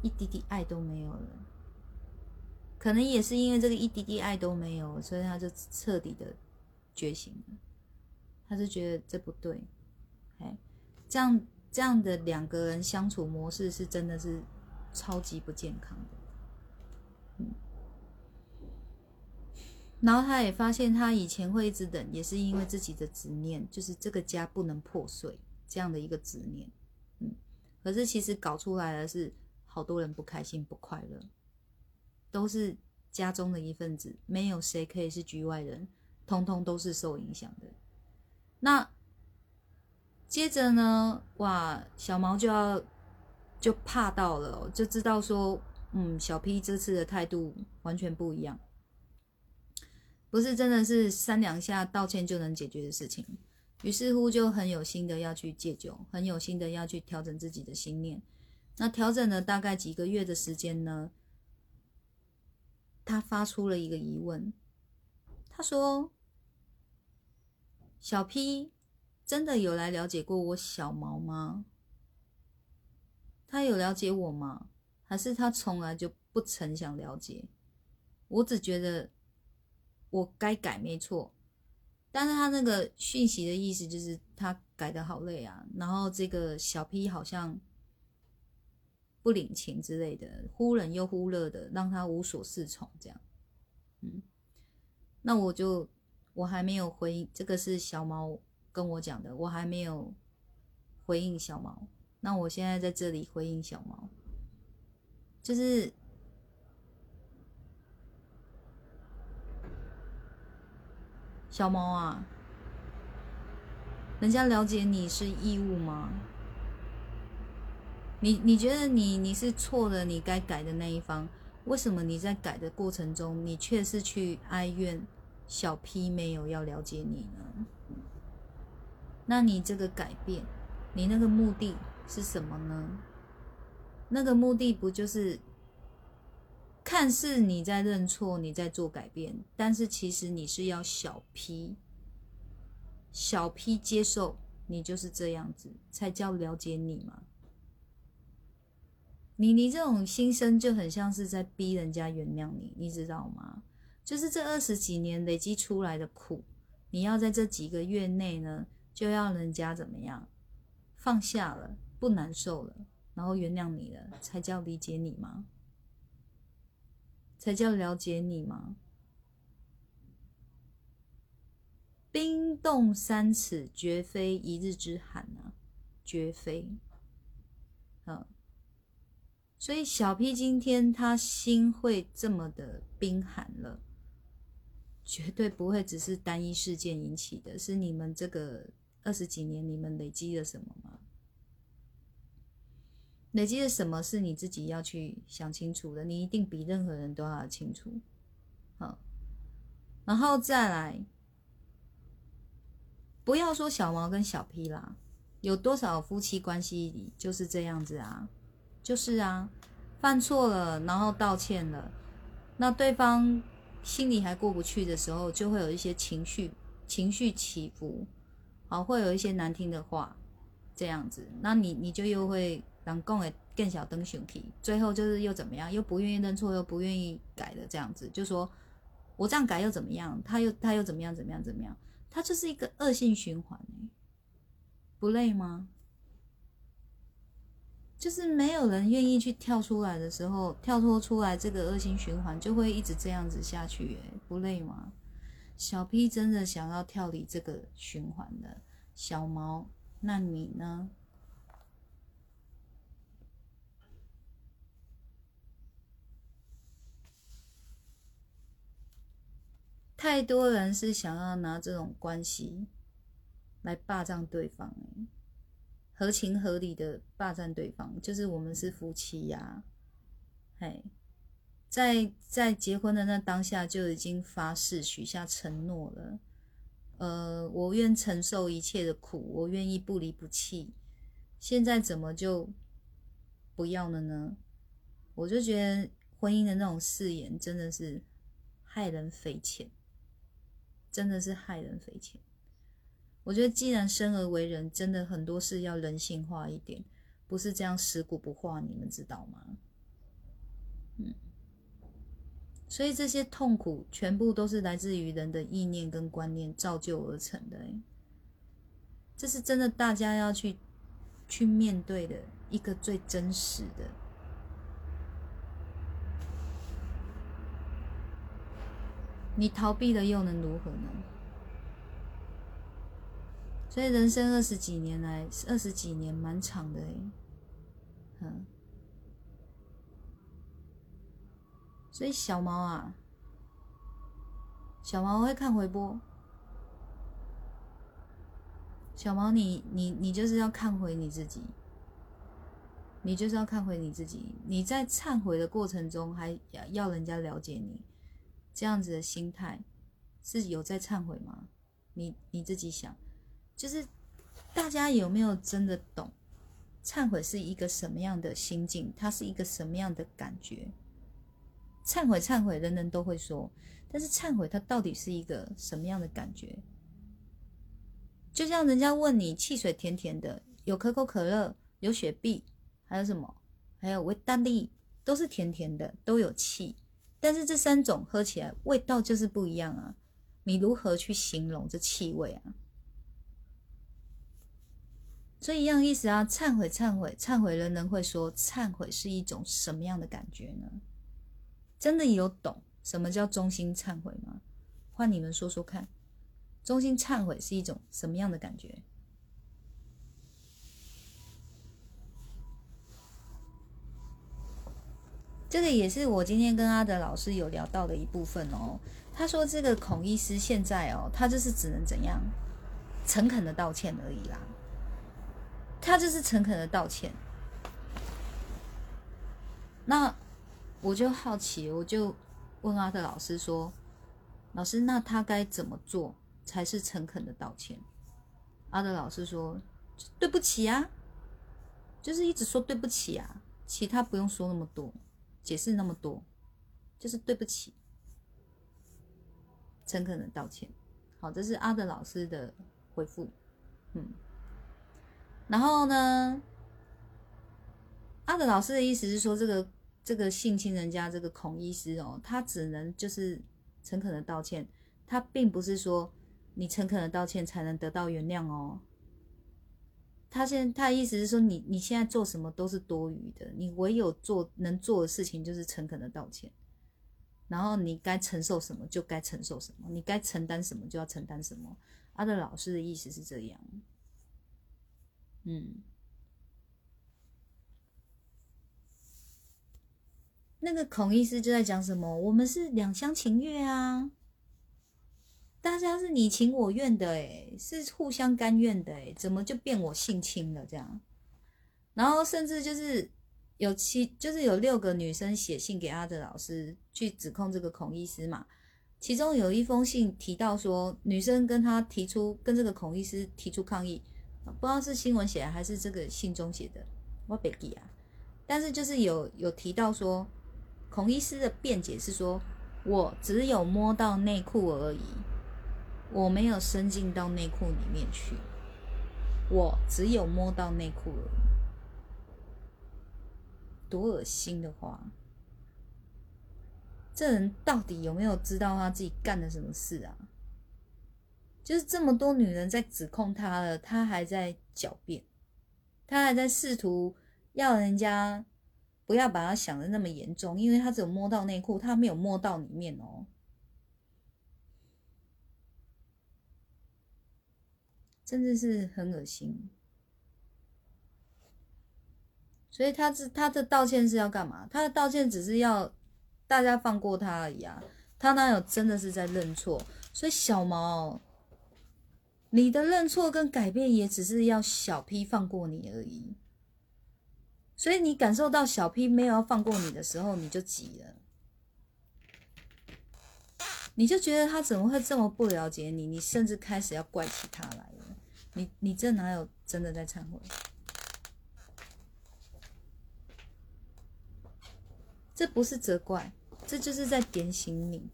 A: 一滴滴爱都没有了。可能也是因为这个一滴滴爱都没有，所以他就彻底的觉醒了。他就觉得这不对，哎，这样这样的两个人相处模式是真的是超级不健康的。然后他也发现，他以前会一直等，也是因为自己的执念，就是这个家不能破碎这样的一个执念。嗯，可是其实搞出来的是好多人不开心、不快乐，都是家中的一份子，没有谁可以是局外人，通通都是受影响的。那接着呢，哇，小毛就要就怕到了，就知道说，嗯，小 P 这次的态度完全不一样。不是真的是三两下道歉就能解决的事情，于是乎就很有心的要去戒酒，很有心的要去调整自己的心念。那调整了大概几个月的时间呢，他发出了一个疑问：他说：“小 P 真的有来了解过我小毛吗？他有了解我吗？还是他从来就不曾想了解？我只觉得我该改没错，但是他那个讯息的意思就是他改的好累啊，然后这个小 P 好像。”不领情之类的，忽冷又忽热的，让他无所适从，这样，嗯，那我就我还没有回应，这个是小毛跟我讲的，我还没有回应小毛，那我现在在这里回应小毛，就是小毛啊，人家了解你是义务吗？你你觉得你你是错的，你该改的那一方，为什么你在改的过程中，你却是去哀怨小 P 没有要了解你呢？那你这个改变，你那个目的是什么呢？那个目的不就是看似你在认错，你在做改变，但是其实你是要小 P 小 P 接受你就是这样子，才叫了解你嘛？你你这种心声就很像是在逼人家原谅你，你知道吗？就是这二十几年累积出来的苦，你要在这几个月内呢，就要人家怎么样放下了，不难受了，然后原谅你了，才叫理解你吗？才叫了解你吗？冰冻三尺，绝非一日之寒啊，绝非，嗯。所以小 P 今天他心会这么的冰寒了，绝对不会只是单一事件引起的，是你们这个二十几年你们累积了什么吗？累积的什么是你自己要去想清楚的，你一定比任何人都要清楚。好，然后再来，不要说小毛跟小 P 啦，有多少夫妻关系就是这样子啊？就是啊，犯错了，然后道歉了，那对方心里还过不去的时候，就会有一些情绪情绪起伏，好，会有一些难听的话，这样子，那你你就又会让共诶更小灯熊皮，最后就是又怎么样，又不愿意认错，又不愿意改的这样子，就说我这样改又怎么样，他又他又怎么样怎么样怎么样，他就是一个恶性循环不累吗？就是没有人愿意去跳出来的时候，跳脱出来这个恶性循环就会一直这样子下去，哎，不累吗？小 P 真的想要跳离这个循环的，小毛，那你呢？太多人是想要拿这种关系来霸占对方，合情合理的霸占对方，就是我们是夫妻呀，嘿，在在结婚的那当下就已经发誓许下承诺了，呃，我愿承受一切的苦，我愿意不离不弃，现在怎么就不要了呢？我就觉得婚姻的那种誓言真的是害人匪浅，真的是害人匪浅。我觉得，既然生而为人，真的很多事要人性化一点，不是这样死骨不化，你们知道吗？嗯，所以这些痛苦全部都是来自于人的意念跟观念造就而成的，这是真的，大家要去去面对的一个最真实的。你逃避了又能如何呢？所以人生二十几年来，二十几年蛮长的哎，嗯，所以小毛啊，小毛会看回播，小毛你你你就是要看回你自己，你就是要看回你自己，你在忏悔的过程中还要要人家了解你，这样子的心态是有在忏悔吗？你你自己想。就是大家有没有真的懂忏悔是一个什么样的心境？它是一个什么样的感觉？忏悔，忏悔，人人都会说，但是忏悔它到底是一个什么样的感觉？就像人家问你，汽水甜甜的，有可口可乐，有雪碧，还有什么？还有维达利，都是甜甜的，都有气，但是这三种喝起来味道就是不一样啊！你如何去形容这气味啊？所以一样意思啊，忏悔，忏悔，忏悔，人人会说，忏悔是一种什么样的感觉呢？真的有懂什么叫衷心忏悔吗？换你们说说看，衷心忏悔是一种什么样的感觉？这个也是我今天跟阿德老师有聊到的一部分哦。他说这个孔医师现在哦，他就是只能怎样，诚恳的道歉而已啦。他就是诚恳的道歉，那我就好奇，我就问阿德老师说：“老师，那他该怎么做才是诚恳的道歉？”阿德老师说：“对不起啊，就是一直说对不起啊，其他不用说那么多，解释那么多，就是对不起，诚恳的道歉。”好，这是阿德老师的回复，嗯。然后呢？阿德老师的意思是说，这个这个性侵人家这个孔医师哦，他只能就是诚恳的道歉，他并不是说你诚恳的道歉才能得到原谅哦。他现他的意思是说，你你现在做什么都是多余的，你唯有做能做的事情就是诚恳的道歉，然后你该承受什么就该承受什么，你该承担什么就要承担什么。阿德老师的意思是这样。嗯，那个孔医师就在讲什么？我们是两厢情愿啊，大家是你情我愿的，诶，是互相甘愿的，诶，怎么就变我性侵了这样？然后甚至就是有七，就是有六个女生写信给阿德老师去指控这个孔医师嘛，其中有一封信提到说，女生跟他提出跟这个孔医师提出抗议。不知道是新闻写的还是这个信中写的，我别记啊。但是就是有有提到说，孔医师的辩解是说，我只有摸到内裤而已，我没有伸进到内裤里面去，我只有摸到内裤而已。多恶心的话，这人到底有没有知道他自己干了什么事啊？就是这么多女人在指控他了，他还在狡辩，他还在试图要人家不要把他想的那么严重，因为他只有摸到内裤，他没有摸到里面哦，真的是很恶心。所以他是他的道歉是要干嘛？他的道歉只是要大家放过他而已啊，他哪有真的是在认错？所以小毛。你的认错跟改变也只是要小 P 放过你而已，所以你感受到小 P 没有要放过你的时候，你就急了，你就觉得他怎么会这么不了解你？你甚至开始要怪起他来。你你这哪有真的在忏悔？这不是责怪，这就是在点醒你。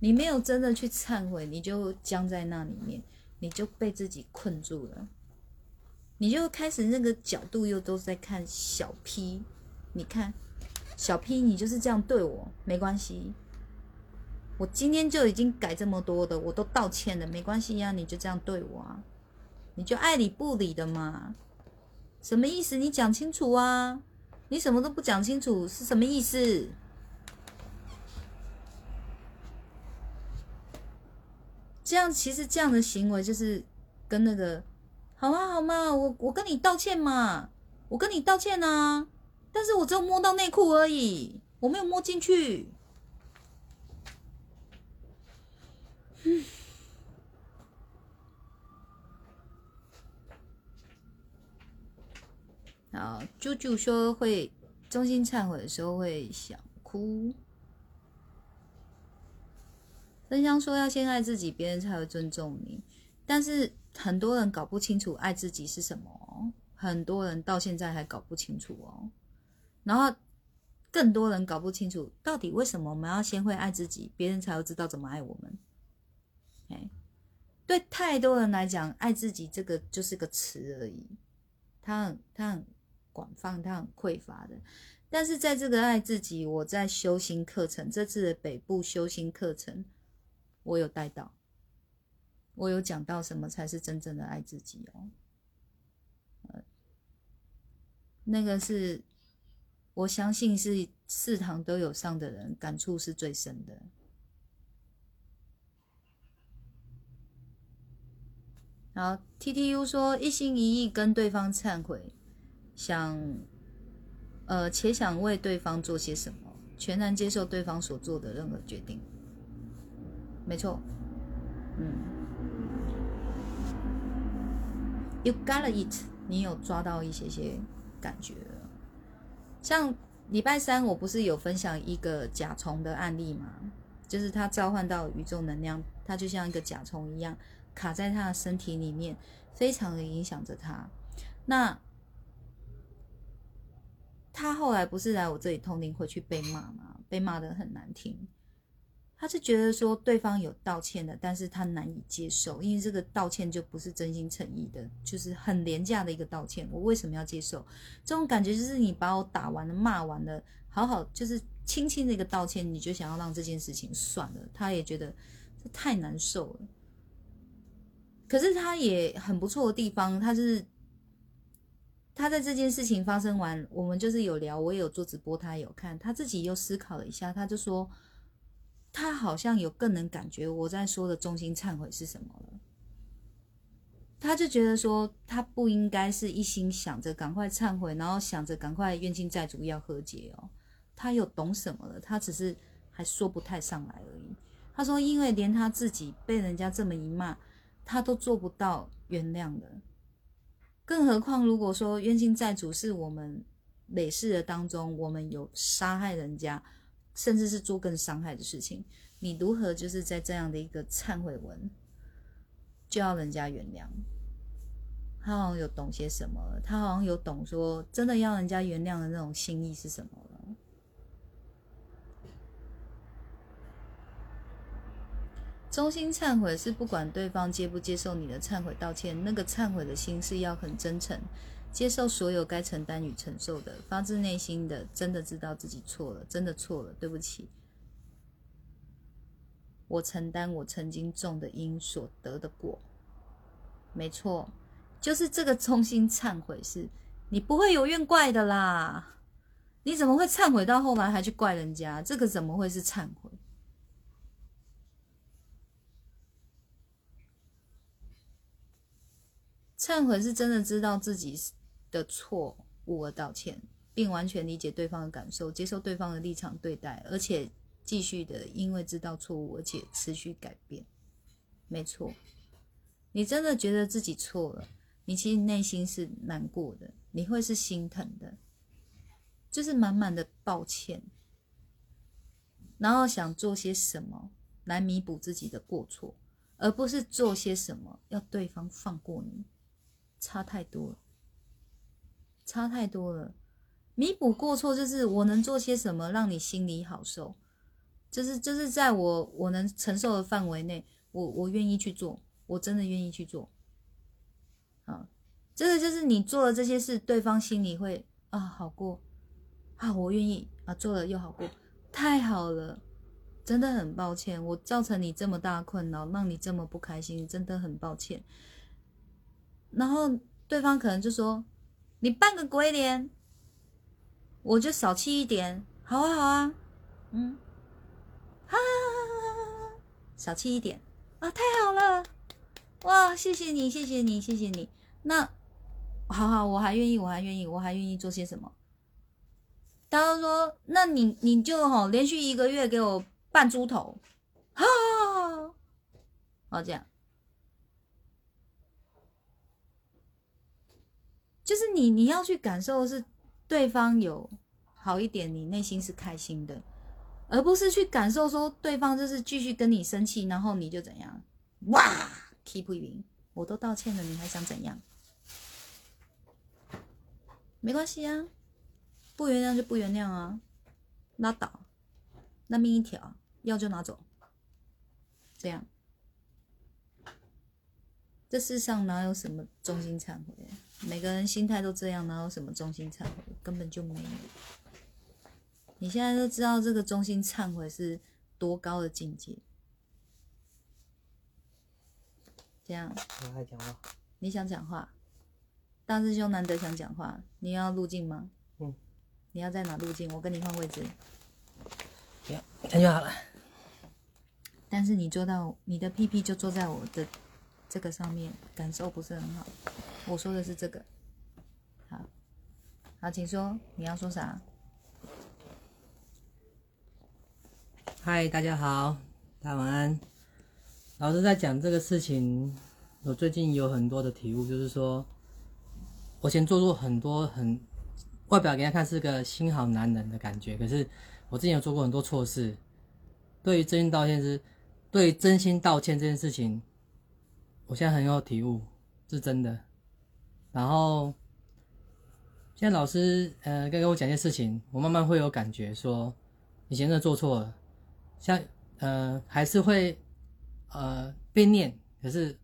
A: 你没有真的去忏悔，你就僵在那里面。你就被自己困住了，你就开始那个角度又都在看小 P，你看小 P，你就是这样对我，没关系，我今天就已经改这么多的，我都道歉了，没关系呀，你就这样对我啊，你就爱理不理的嘛，什么意思？你讲清楚啊，你什么都不讲清楚是什么意思？这样其实这样的行为就是跟那个，好吗好吗？我我跟你道歉嘛，我跟你道歉啊，但是我只有摸到内裤而已，我没有摸进去。嗯，啊，啾啾说会衷心忏悔的时候会想哭。真香说要先爱自己，别人才会尊重你。但是很多人搞不清楚爱自己是什么，很多人到现在还搞不清楚哦。然后更多人搞不清楚，到底为什么我们要先会爱自己，别人才会知道怎么爱我们。哎，对太多人来讲，爱自己这个就是个词而已，他很他很广泛，它很匮乏的。但是在这个爱自己，我在修心课程这次的北部修心课程，我有带到，我有讲到什么才是真正的爱自己哦。那个是我相信是四堂都有上的人感触是最深的。然后 T T U 说一心一意跟对方忏悔，想。呃，且想为对方做些什么，全然接受对方所做的任何决定。没错，嗯，You got it，你有抓到一些些感觉。像礼拜三，我不是有分享一个甲虫的案例吗？就是它召唤到宇宙能量，它就像一个甲虫一样，卡在他的身体里面，非常的影响着他。那他后来不是来我这里通灵回去被骂吗？被骂的很难听。他是觉得说对方有道歉的，但是他难以接受，因为这个道歉就不是真心诚意的，就是很廉价的一个道歉。我为什么要接受？这种感觉就是你把我打完了、骂完了，好好就是轻轻的一个道歉，你就想要让这件事情算了。他也觉得这太难受了。可是他也很不错的地方，他是。他在这件事情发生完，我们就是有聊，我也有做直播，他有看，他自己又思考了一下，他就说，他好像有更能感觉我在说的中心忏悔是什么了。他就觉得说，他不应该是一心想着赶快忏悔，然后想着赶快冤亲债主要和解哦。他有懂什么了？他只是还说不太上来而已。他说，因为连他自己被人家这么一骂，他都做不到原谅的。更何况，如果说冤亲债主是我们累世的当中，我们有杀害人家，甚至是做更伤害的事情，你如何就是在这样的一个忏悔文，就要人家原谅？他好像有懂些什么，他好像有懂说，真的要人家原谅的那种心意是什么。衷心忏悔是不管对方接不接受你的忏悔道歉，那个忏悔的心是要很真诚，接受所有该承担与承受的，发自内心的，真的知道自己错了，真的错了，对不起，我承担我曾经种的因所得的果，没错，就是这个衷心忏悔，是你不会有怨怪的啦，你怎么会忏悔到后来还去怪人家？这个怎么会是忏悔？忏悔是真的知道自己的错误而道歉，并完全理解对方的感受，接受对方的立场对待，而且继续的因为知道错误而且持续改变。没错，你真的觉得自己错了，你其实内心是难过的，你会是心疼的，就是满满的抱歉，然后想做些什么来弥补自己的过错，而不是做些什么要对方放过你。差太多了，差太多了。弥补过错就是我能做些什么让你心里好受，就是就是在我我能承受的范围内，我我愿意去做，我真的愿意去做。啊，这个就是你做了这些事，对方心里会啊好过，啊我愿意啊做了又好过，太好了，真的很抱歉，我造成你这么大困扰，让你这么不开心，真的很抱歉。然后对方可能就说：“你扮个鬼脸，我就少气一点，好啊好啊，嗯，哈，少气一点啊，太好了，哇，谢谢你，谢谢你，谢谢你。那好好，我还愿意，我还愿意，我还愿意做些什么？他说：那你你就哈连续一个月给我扮猪头，哈，好这样。”就是你，你要去感受是对方有好一点，你内心是开心的，而不是去感受说对方就是继续跟你生气，然后你就怎样？哇，keep 一我都道歉了，你还想怎样？没关系啊，不原谅就不原谅啊，拉倒，那命一条，要就拿走，这样。这世上哪有什么衷心忏悔？每个人心态都这样，哪有什么中心忏悔？根本就没有。你现在都知道这个中心忏悔是多高的境界。这样，
B: 我还讲话。
A: 你想讲话？大师兄难得想讲话，你要入镜吗？
B: 嗯。
A: 你要在哪入镜？我跟你换位置。
B: 不要，这样就好了。
A: 但是你坐到你的屁屁就坐在我的这个上面，感受不是很好。我说的是这个。好，好，请说，你要说啥？
B: 嗨，大家好，大家晚安。老师在讲这个事情，我最近有很多的体悟，就是说，我先做过很多很外表给人看是个心好男人的感觉，可是我之前有做过很多错事。对于真心道歉是，对真心道歉这件事情，我现在很有体悟，是真的。然后现在老师呃跟跟我讲一些事情，我慢慢会有感觉，说以前真的做错了，像呃还是会。呃，被念，可是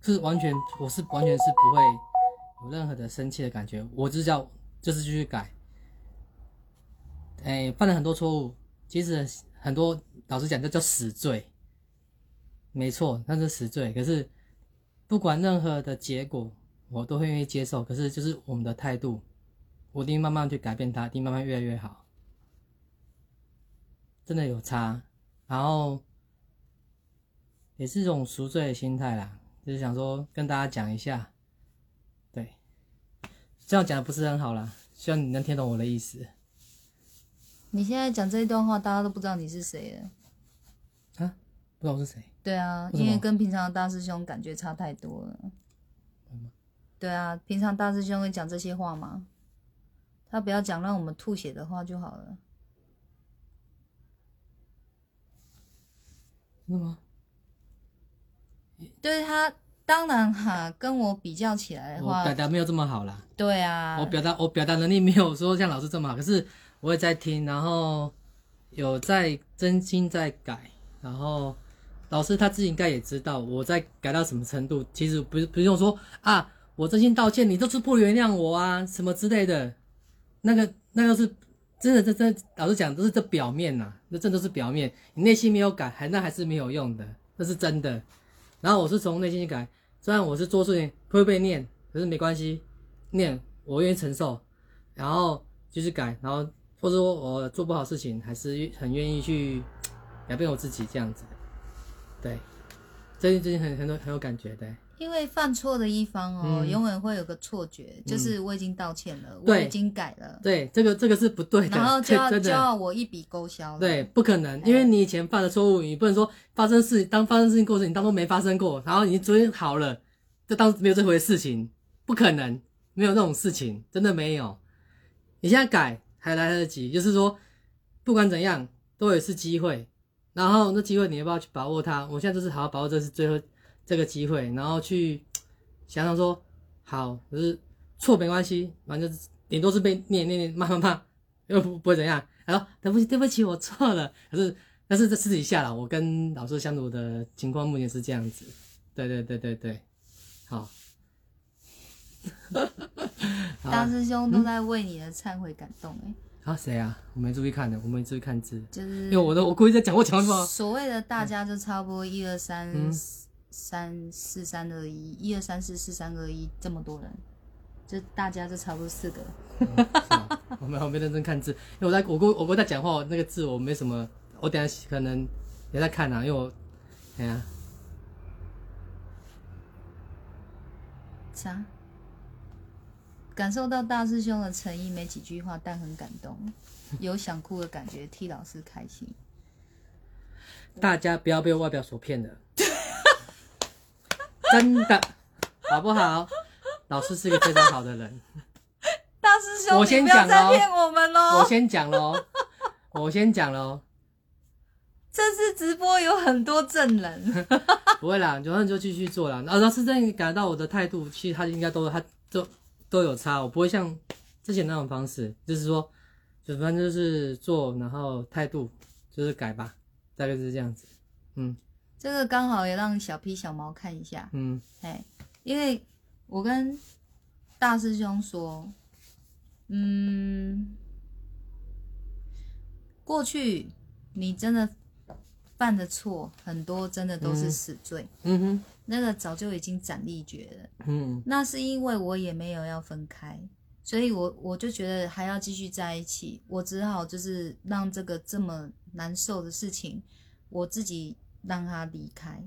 B: 是完全，我是完全是不会有任何的生气的感觉。我只是叫，就是继续改。哎，犯了很多错误，其实很多老师讲，这叫死罪。没错，那是死罪。可是不管任何的结果，我都会愿意接受。可是就是我们的态度，我一定慢慢去改变它，一定慢慢越来越好。真的有差，然后。也是一种赎罪的心态啦，就是想说跟大家讲一下，对，这样讲的不是很好啦，希望你能听懂我的意思。
A: 你现在讲这一段话，大家都不知道你是谁了。
B: 啊？不知道是谁？
A: 对啊，因为跟平常的大师兄感觉差太多了。对啊，平常大师兄会讲这些话吗？他不要讲让我们吐血的话就好了。
B: 是吗？
A: 对他，当然哈，跟我比较起来的话，
B: 我表达没有这么好啦。
A: 对啊，
B: 我表达我表达能力没有说像老师这么好，可是我也在听，然后有在真心在改，然后老师他自己应该也知道我在改到什么程度。其实不不用说啊，我真心道歉，你都是不原谅我啊，什么之类的，那个那个是真的，这真老实讲都是这表面呐，那真的是表面，你内心没有改，还那还是没有用的，那是真的。然后我是从内心去改，虽然我是做事情会被念，可是没关系，念我愿意承受，然后继续改，然后或者说我做不好事情，还是很愿意去改变我自己这样子，对，最近最近很很多很有感觉对。
A: 因为犯错的一方哦，永远会有个错觉，就是我已经道歉了，我已经改了。
B: 对，这个这个是不对的。
A: 然后就要 就要我一笔勾销。
B: 对，不可能，因为你以前犯的错误，你不能说发生事当发生事情过程，你当做没发生过，然后你昨天好了，就当没有这回事情，不可能，没有那种事情，真的没有。你现在改还来得及，就是说，不管怎样都有一次机会，然后那机会你要不要去把握它？我现在就是好好把握，这次最后。这个机会，然后去想想说，好，就是错没关系，反正顶多是被念念念骂骂骂，又不不会怎样。然后对不起对不起，我错了。可是但是这私底下啦，我跟老师相处的情况目前是这样子。对对对对对，好。
A: 大师兄都在为你的忏悔感动哎。
B: 啊谁啊？我没注意看的，我没注意看字。
A: 就是
B: 因为我都我故意在讲，我讲什么？
A: 所谓的大家就差不多一二三。三四三二一，一二三四四三二一，这么多人，就大家就差不多四个。
B: 我没我没认真看字，因为我在我哥我哥在讲话，那个字我没什么，我等下可能也在看啊，因为我，哎呀，
A: 啥？感受到大师兄的诚意，没几句话，但很感动，有想哭的感觉，替老师开心。
B: 大家不要被外表所骗了。真的，好不好？老师是一个非常好的人。
A: 大师兄，我先讲喽。骗我们喽！
B: 我先讲喽。我先讲喽。
A: 这次直播有很多证人。
B: 不会啦，反正就继续做啦。然后老师真的感到我的态度，其实他应该都他都都有差。我不会像之前那种方式，就是说，就反正就是做，然后态度就是改吧，大概是这样子。嗯。
A: 这个刚好也让小 P 小毛看一下，
B: 嗯。
A: 哎，因为我跟大师兄说，嗯，过去你真的犯的错很多，真的都是
B: 嗯。
A: 死罪，
B: 嗯哼
A: 那个早就已经斩立决了。
B: 嗯
A: 那是因为我也没有要分开，所以我我就觉得还要继续在一起，我只好就是让这个这么难受的事情，我自己让他离开。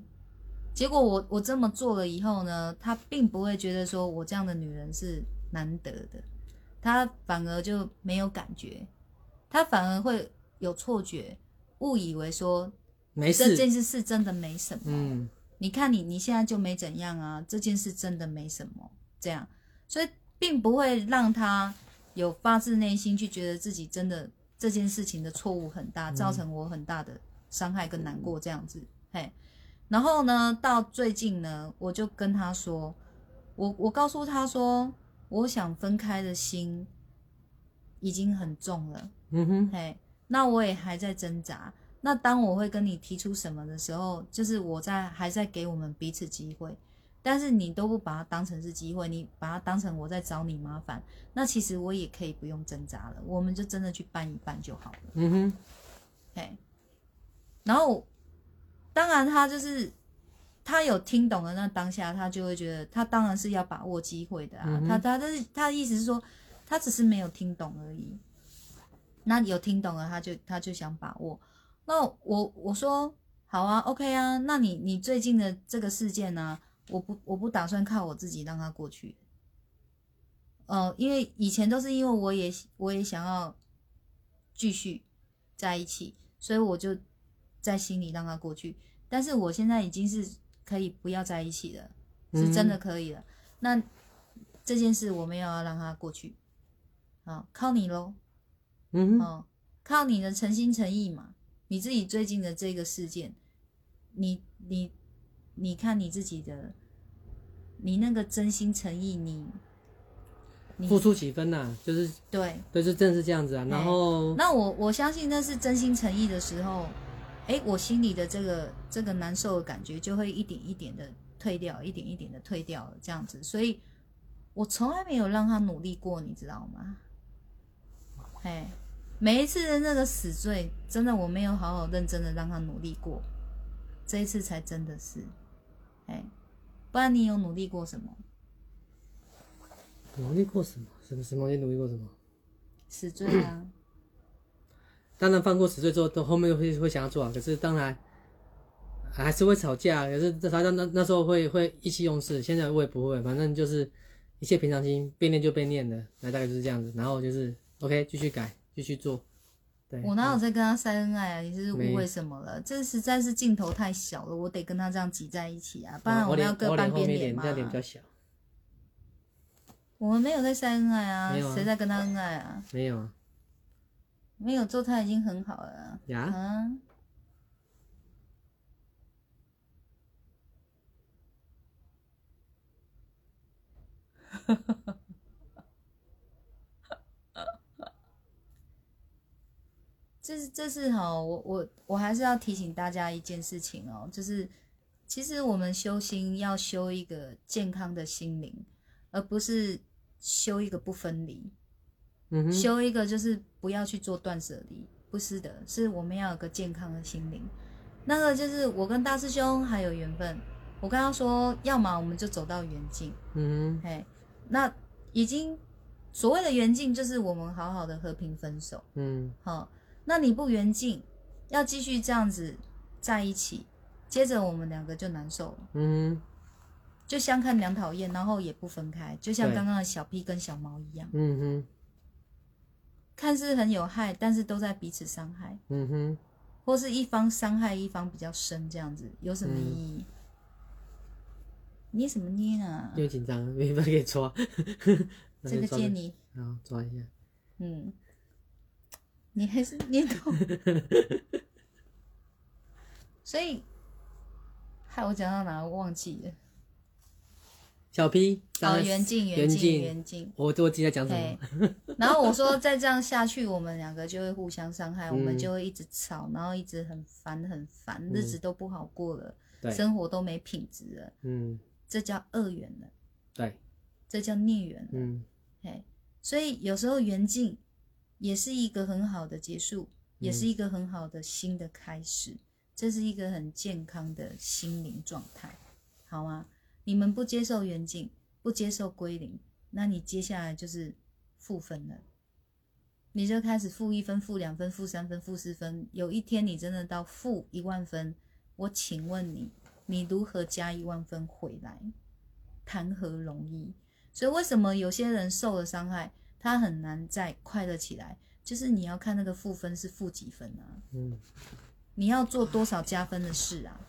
A: 结果我我这么做了以后呢，他并不会觉得说我这样的女人是难得的，他反而就没有感觉，他反而会有错觉，误以为说
B: 没事
A: 这件
B: 事。
A: 事是真的没什么。
B: 嗯
A: 你看你你现在就没怎样啊，这件事真的没什么，这样，所以并不会让他有发自内心去觉得自己真的这件事情的错误很大，造成我很大的伤害跟难过这样子，嘿。然后呢，到最近呢，我就跟他说，我我告诉他说，我想分开的心已经很重了，
B: 嗯哼
A: 嘿，那我也还在挣扎。那当我会跟你提出什么的时候，就是我在还在给我们彼此机会，但是你都不把它当成是机会，你把它当成我在找你麻烦，那其实我也可以不用挣扎了，我们就真的去办一办就好了。
B: 嗯哼
A: 嘿，然后当然他就是他有听懂了那当下，他就会觉得他当然是要把握机会的啊。
B: 嗯
A: 他他但是他的意思是说，他只是没有听懂而已。那有听懂了，他就他就想把握。那我我说好啊，OK 啊，那你你最近的这个事件呢、我不我不打算靠我自己让它过去。呃，因为以前都是因为我也我也想要继续在一起，所以我就在心里让它过去。但是我现在已经是可以不要在一起了，是真的可以了。那这件事我没有要让它过去，好，靠你喽。
B: 嗯
A: 靠你的诚心诚意嘛，你自己最近的这个事件，你你你看你自己的，你那个真心诚意，你你
B: 付出几分呐、就是
A: 对，
B: 对，就真的是这样子啊。然后
A: 那我我相信那是真心诚意的时候，哎，我心里的这个这个难受的感觉就会一点一点的退掉，一点一点的退掉了，这样子，所以我从来没有让他努力过，你知道吗？哎，每一次的那个死罪，真的我没有好好认真的让他努力过，这一次才真的是，哎，不然你有努力过什么？
B: 努力过什么？什么什么？你努力过什么？
A: 死罪啊，
B: 当然犯过死罪之后，都后面会会想要做啊。可是当然还是会吵架，可是这他那那那时候会会意气用事。现在我也不会，反正就是一切平常心，被念就被念的，那大概就是这样子。然后就是 OK，继续改，继续做。对，
A: 我哪有在跟他晒恩爱啊？你是误会什么了？这实在是镜头太小了，我得跟他这样挤在一起啊，不然
B: 哦我
A: 们要各半边脸嘛
B: 这。样脸比较小。
A: 我们没有在晒恩爱啊谁在跟他恩爱啊？
B: 没有啊
A: 没有做他已经很好了啊。
B: 呀，
A: 啊，这是这是哈，我我我还是要提醒大家一件事情哦，就是其实我们修心要修一个健康的心灵，而不是修一个不分离。
B: 嗯哼，
A: 修一个就是不要去做断舍离，不是的，是我们要有个健康的心灵。那个就是我跟大师兄还有缘分，我跟他说，要么我们就走到缘尽，
B: 嗯
A: 嘿，那已经所谓的缘尽就是我们好好的和平分手，
B: 嗯
A: 好，那你不缘尽，要继续这样子在一起，接着我们两个就难受了。
B: 嗯哼
A: 就相看两讨厌，然后也不分开，就像
B: 对
A: 刚刚的小 P 跟小毛一样，
B: 嗯哼，
A: 看似很有害，但是都在彼此伤害。
B: 嗯哼，
A: 或是一方伤害一方比较深，这样子有什么意
B: 嗯
A: 义？捏什么捏啊
B: 因？为紧张，没办法给抓。
A: 这个借你，
B: 然后抓一下。
A: 嗯，你还是念头，所以，害我讲到哪我忘记了。
B: 小 P，
A: 哦，缘尽缘尽
B: 缘尽，
A: 缘尽。
B: 我我记得讲什
A: 嘿
B: 么？，
A: 然后我说再这样下去，我们两个就会互相伤害，我们
B: 嗯
A: 就会一直吵，然后一直很烦很烦，日子都不好过了，
B: 对，
A: 生活都没品质了，
B: 嗯，
A: 这叫恶缘了，
B: 对，
A: 这叫孽缘了。
B: 嗯。
A: 嘿，所以有时候缘尽也是一个很好的结束，也是一个很好的新的开始，这是一个很健康的心灵状态，好吗？你们不接受远景，不接受归零，那你接下来就是负分了，你就开始负一分、负两分、负三分、负四分，有一天你真的到负一万分，我请问你，你如何加一万分回来？谈何容易？所以为什么有些人受了伤害，他很难再快乐起来？就是你要看那个负分是负几分啊？
B: 嗯，
A: 你要做多少加分的事啊？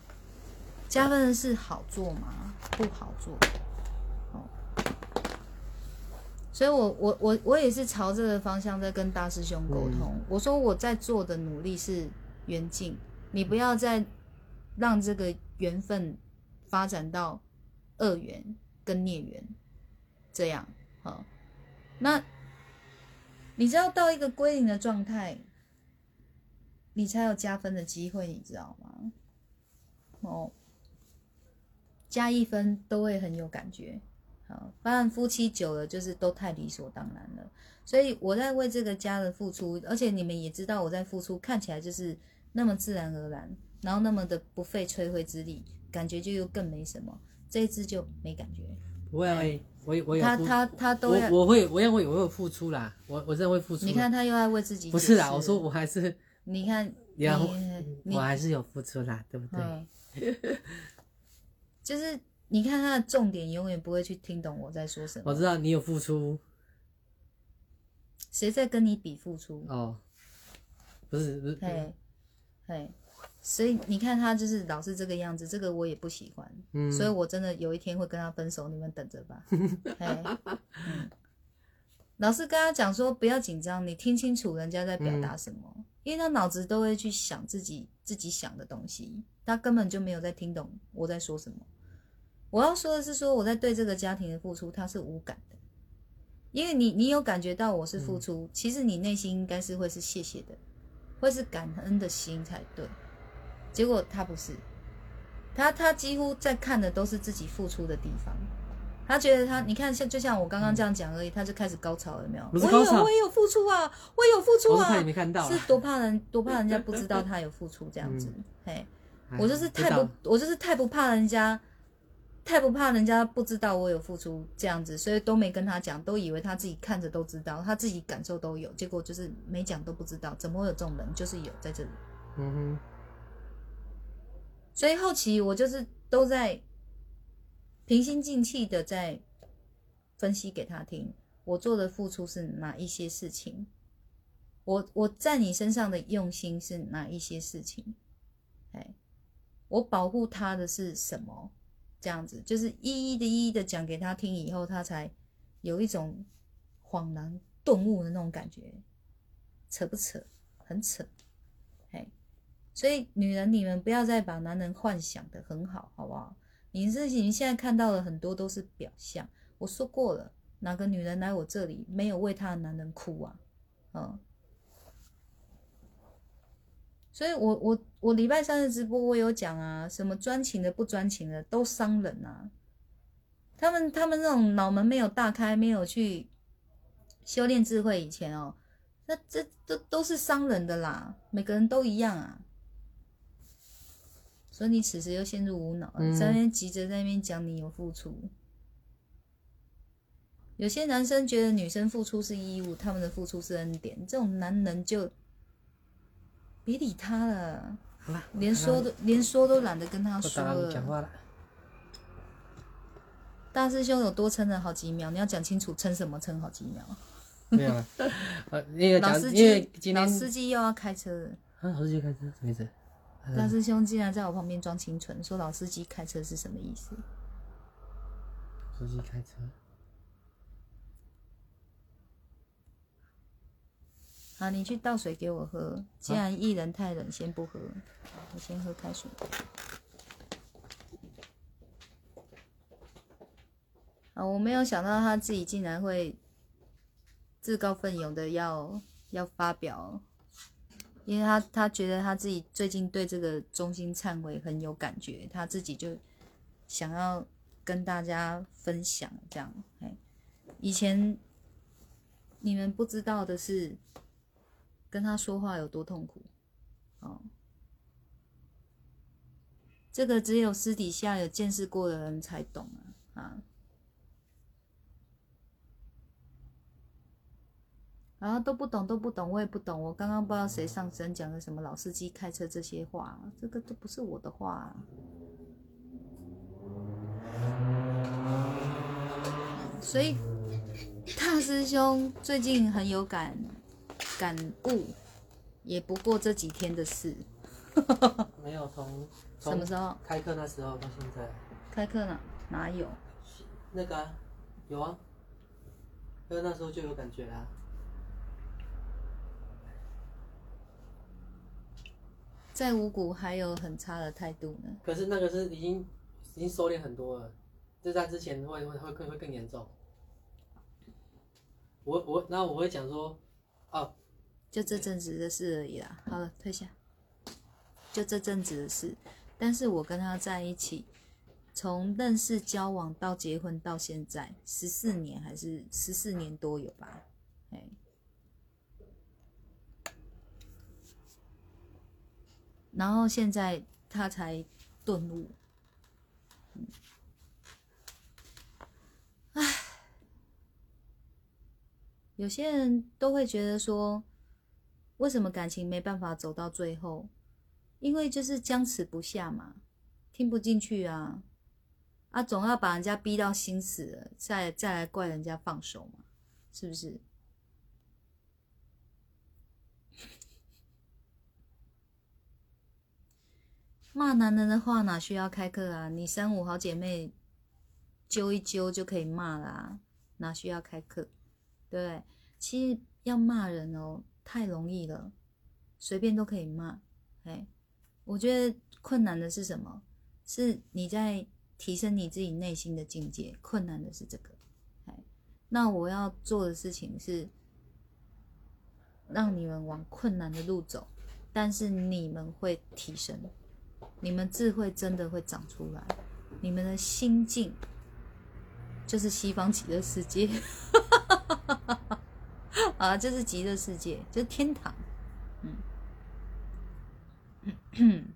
A: 加分的事好做吗？不好做。哦，所以我我我我也是朝这个方向在跟大师兄沟通。我说我在做的努力是缘尽，你不要再让这个缘分发展到恶缘跟孽缘这样。好，那你知道到一个归零的状态，你才有加分的机会，你知道吗？哦，加一分都会很有感觉。好，当然夫妻久了就是都太理所当然了。所以我在为这个家的付出，而且你们也知道我在付出，看起来就是那么自然而然，然后那么的不费吹灰之力，感觉就又更没什么。这一次就没感觉，
B: 不会，我也我有
A: 他他他都要，
B: 我我会我也会我有付出啦，我我真的会付出。
A: 你看，他又爱为自己
B: 不是啦，我说我还是
A: 你看你
B: 然后
A: 你
B: 我还是有付出啦，对不对？
A: 嗯，就是你看他的重点永远不会去听懂我在说什么，
B: 我知道你有付出
A: 谁在跟你比付出？
B: 哦，不是不是，
A: 嘿，嘿，所以你看他就是老是这个样子，这个我也不喜欢，
B: 嗯，
A: 所以我真的有一天会跟他分手，你们等着吧。老师跟他讲说不要紧张，你听清楚人家在表达什么，因为他脑子都会去想自己自己想的东西，他根本就没有在听懂我在说什么。我要说的是说我在对这个家庭的付出，他是无感的，因为你你有感觉到我是付出，其实你内心应该是会是谢谢的，会是感恩的心才对。结果他不是，他他几乎在看的都是自己付出的地方。他觉得他，你看像就像我刚刚这样讲而已，他就开始高潮了没有？我也有我也有付出啊，我也有付出啊
B: 我是，没看到啦，
A: 是多怕人多怕人家不知道他有付出这样子。嘿，
B: 哎
A: 我就是太不，我就是太不怕人家，太不怕人家不知道我有付出这样子，所以都没跟他讲，都以为他自己看着都知道，他自己感受都有，结果就是没讲都不知道，怎么会有这种人？就是有在这里。
B: 嗯哼，
A: 所以后期我就是都在平心静气的在分析给他听，我做的付出是哪一些事情，我我在你身上的用心是哪一些事情，哎，我保护他的是什么？这样子就是一一的一一的讲给他听以后，他才有一种恍然顿悟的那种感觉，扯不扯？很扯，所以女人，你们不要再把男人幻想的很好，好不好？你自己现在看到的很多都是表象。我说过了，哪个女人来我这里没有为她的男人哭啊？嗯。所以我我我礼拜三的直播我有讲啊，什么专情的不专情的都伤人啊。他们他们那种脑门没有大开，没有去修炼智慧以前哦，那这都都是伤人的啦。每个人都一样啊。所以你此时又陷入无脑，
B: 嗯
A: 在那边急着在那边讲你有付出。有些男生觉得女生付出是义务，他们的付出是恩典，这种男人就别理他了，
B: 好了，
A: 连说都连说都懒得跟他说
B: 了讲
A: 了。
B: 话了。
A: 大师兄有多撑了好几秒，你要讲清楚撑什么撑好几秒。
B: 没有了，呃，那个，
A: 老司机，老司机又要开车了。
B: 啊，老司机开车什么意思？
A: 大师兄竟然在我旁边装清纯，说老司机开车是什么意思？
B: 司机开车，
A: 好，你去倒水给我喝。既然薏仁太冷，先不喝，我先喝开水。啊，我没有想到他自己竟然会自告奋勇的要要发表，因为他他觉得他自己最近对这个中心忏悔很有感觉，他自己就想要跟大家分享这样。哎，以前你们不知道的是，跟他说话有多痛苦哦。这个只有私底下有见识过的人才懂啊啊！然后都不懂，都不懂，我也不懂。我刚刚不知道谁上身讲的什么老司机开车这些话，这个都不是我的话。所以大师兄最近很有感感悟，也不过这几天的事。
B: 没有从
A: 什么时候
B: 开课那时候到现在？
A: 开课呢哪有？
B: 那个啊，有啊，因为那时候就有感觉啦。
A: 在五谷还有很差的态度呢。
B: 可是那个是已经已经收敛很多了，就在之前会会会更会更严重。我我然后我会讲说，哦，
A: 就这阵子的事而已啦。好了，退下。就这阵子的事，但是我跟他在一起，从认识、交往到结婚到现在，十四年还是十四年多有吧？哎，然后现在他才顿悟，唉，有些人都会觉得说，为什么感情没办法走到最后？因为就是僵持不下嘛，听不进去啊，啊，总要把人家逼到心死了，再再来怪人家放手嘛，是不是？骂男人的话哪需要开课啊？你三五好姐妹揪一揪就可以骂啦，哪需要开课？对？其实要骂人哦，太容易了，随便都可以骂，哎。我觉得困难的是什么？是你在提升你自己内心的境界。困难的是这个，哎，那我要做的事情是让你们往困难的路走，但是你们会提升，你们智慧真的会长出来，你们的心境就是西方极乐世界，啊，就是极乐世界，就是天堂。嗯